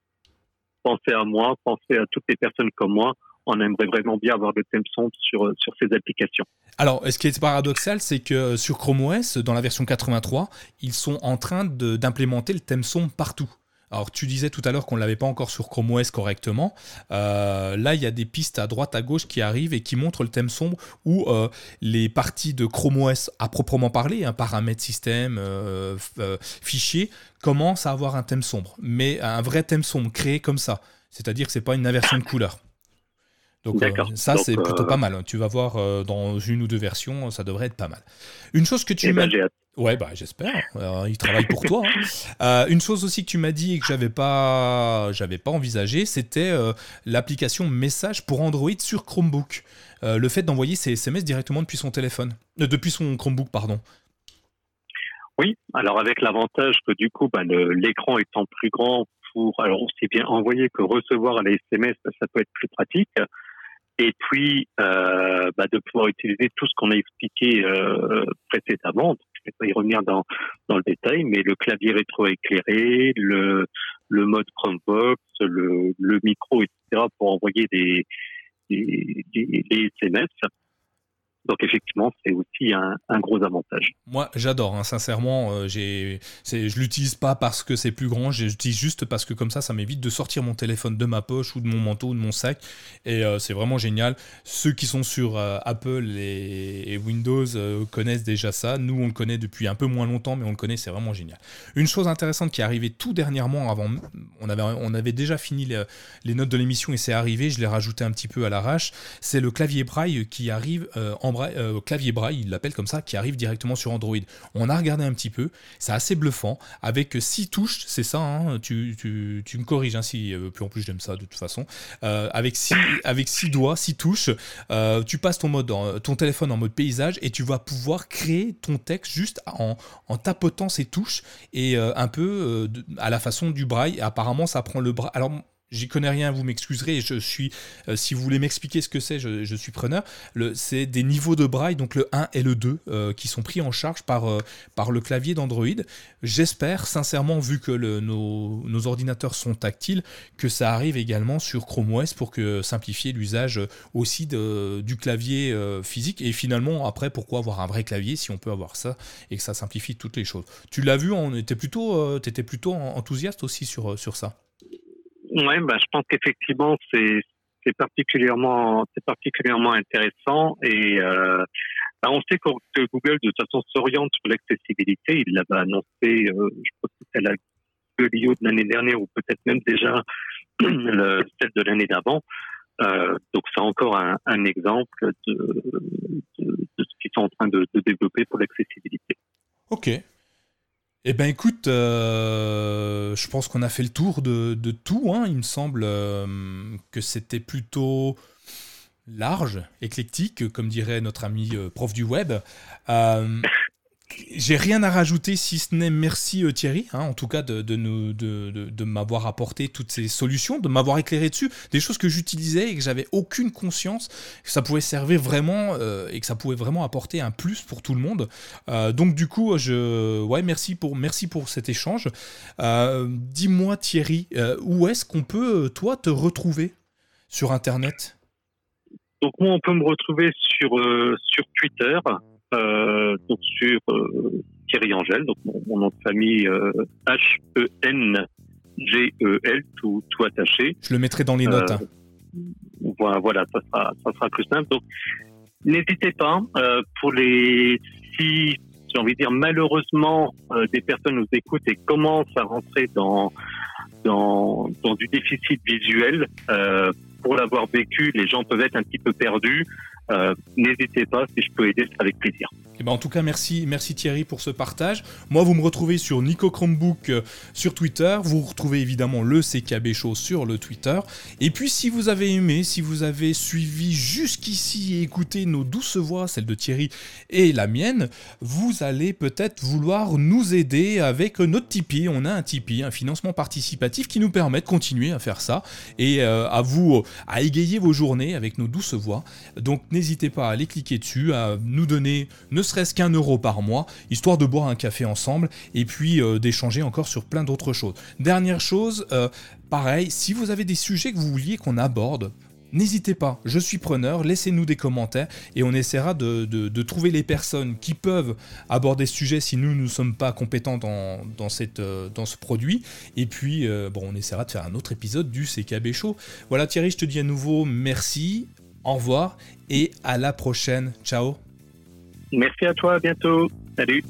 pensez à moi, pensez à toutes les personnes comme moi. On aimerait vraiment bien avoir des thèmes sombres sur, sur ces applications. Alors, ce qui est paradoxal, c'est que sur Chrome OS, dans la version 83, ils sont en train d'implémenter le thème sombre partout? Alors tu disais tout à l'heure qu'on ne l'avait pas encore sur Chrome OS correctement. Euh, là, il y a des pistes à droite, à gauche qui arrivent et qui montrent le thème sombre où euh, les parties de Chrome OS à proprement parler, un paramètre système, euh, fichier, commencent à avoir un thème sombre. Mais un vrai thème sombre créé comme ça. C'est-à-dire que ce n'est pas une inversion de couleur. Donc ça, c'est plutôt pas mal. Tu vas voir dans une ou deux versions, ça devrait être pas mal. Une chose que tu eh ben. Ouais, bah j'espère. il travaille pour toi. Hein. Euh, une chose aussi que tu m'as dit et que j'avais pas, j'avais pas envisagé, c'était euh, l'application Message pour Android sur Chromebook. Euh, le fait d'envoyer ses SMS directement depuis son téléphone, depuis son Chromebook, pardon. Oui, alors avec l'avantage que du coup, bah, l'écran étant plus grand pour, alors aussi bien envoyer que recevoir les SMS, ça peut être plus pratique et puis euh, bah, de pouvoir utiliser tout ce qu'on a expliqué euh, précédemment. Vais pas y revenir dans, dans le détail, mais le clavier rétroéclairé, le, le mode Chromebox, le, le micro, etc., pour envoyer des, des SMS. Donc effectivement, c'est aussi un, gros avantage. Moi, j'adore, hein, sincèrement. Euh, j'ai, je l'utilise pas parce que c'est plus grand, j'utilise juste parce que comme ça, ça m'évite de sortir mon téléphone de ma poche ou de mon manteau ou de mon sac. Et euh, c'est vraiment génial. Ceux qui sont sur euh, Apple et, Windows connaissent déjà ça. Nous, on le connaît depuis un peu moins longtemps, mais on le connaît, c'est vraiment génial. Une chose intéressante qui est arrivée tout dernièrement, avant, on avait, on avait déjà fini les, les notes de l'émission et c'est arrivé, je l'ai rajouté un petit peu à l'arrache, c'est le clavier braille qui arrive en euh, clavier braille, il l'appelle comme ça, qui arrive directement sur Android. On a regardé un petit peu, c'est assez bluffant, avec six touches, c'est ça, hein, tu, me corriges hein, si, euh, plus en plus j'aime ça de toute façon, euh, avec, six, avec six doigts, six touches, tu passes ton, téléphone en mode paysage et tu vas pouvoir créer ton texte juste en, en tapotant ces touches et un peu à la façon du braille. apparemment, ça prend le braille. Alors, J'y connais rien, vous m'excuserez. Je suis, euh, si vous voulez m'expliquer ce que c'est, je, suis preneur. C'est des niveaux de braille, donc le 1 et le 2, euh, qui sont pris en charge par, euh, par le clavier d'Android. J'espère, sincèrement, vu que nos, ordinateurs sont tactiles, que ça arrive également sur Chrome OS pour que simplifier l'usage aussi de, du clavier physique. Et finalement, après, pourquoi avoir un vrai clavier si on peut avoir ça et que ça simplifie toutes les choses? Tu l'as vu, on était plutôt, étais plutôt enthousiaste aussi sur, sur ça. Ouais, bah, je pense qu'effectivement, c'est particulièrement c'est particulièrement intéressant et euh, bah, on sait que, Google de toute façon s'oriente sur l'accessibilité. Il l'avait annoncé, euh, je crois que c'était la Gueulio de l'année dernière ou peut-être même déjà <clears throat> le, celle de l'année d'avant. Euh, donc c'est encore un, exemple de, ce qu'ils sont en train de, de développer pour l'accessibilité. Ok, eh ben écoute, euh, je pense qu'on a fait le tour de, tout. Hein. Il me semble euh, que c'était plutôt large, éclectique, comme dirait notre ami euh, prof du web. J'ai rien à rajouter si ce n'est merci euh, Thierry, hein, en tout cas de, de, de, de, m'avoir apporté toutes ces solutions, de m'avoir éclairé dessus, des choses que j'utilisais et que j'avais aucune conscience que ça pouvait servir vraiment euh, et que ça pouvait vraiment apporter un plus pour tout le monde. Euh, donc du coup, je, ouais, merci pour, merci pour cet échange. Dis-moi Thierry, où est-ce qu'on peut toi te retrouver sur Internet? Donc moi, on peut me retrouver sur sur Twitter. Euh, donc sur euh, Thierry Angèle, donc mon, nom de famille H-E-N G-E-L, tout, tout attaché. Je le mettrai dans les notes. Hein. Voilà, ça sera, ça sera plus simple. Donc, n'hésitez pas. pour les si j'ai envie de dire malheureusement des personnes nous écoutent et commencent à rentrer dans dans, dans du déficit visuel. Euh, pour l'avoir vécu, les gens peuvent être un petit peu perdus. Euh, n'hésitez pas, si je peux aider, avec plaisir. Eh ben en tout cas, merci, merci Thierry pour ce partage. Moi, vous me retrouvez sur Nico Chromebook euh, sur Twitter. Vous retrouvez évidemment le CKB Show sur le Twitter. Et puis, si vous avez aimé, si vous avez suivi jusqu'ici et écouté nos douces voix, celle de Thierry et la mienne, vous allez peut-être vouloir nous aider avec notre Tipeee. On a un Tipeee, un financement participatif qui nous permet de continuer à faire ça et euh, à vous à égayer vos journées avec nos douces voix. Donc, n'hésitez pas à aller cliquer dessus, à nous donner ne serait-ce qu'un euro par mois, histoire de boire un café ensemble et puis euh, d'échanger encore sur plein d'autres choses. Dernière chose, euh, pareil, si vous avez des sujets que vous vouliez qu'on aborde, N'hésitez pas, je suis preneur, laissez-nous des commentaires et on essaiera de, trouver les personnes qui peuvent aborder ce sujet si nous ne sommes pas compétents euh, dans ce produit. Et puis, bon, on essaiera de faire un autre épisode du CKB Show. Voilà Thierry, je te dis à nouveau merci, au revoir et à la prochaine. Ciao Merci à toi, à bientôt. Salut.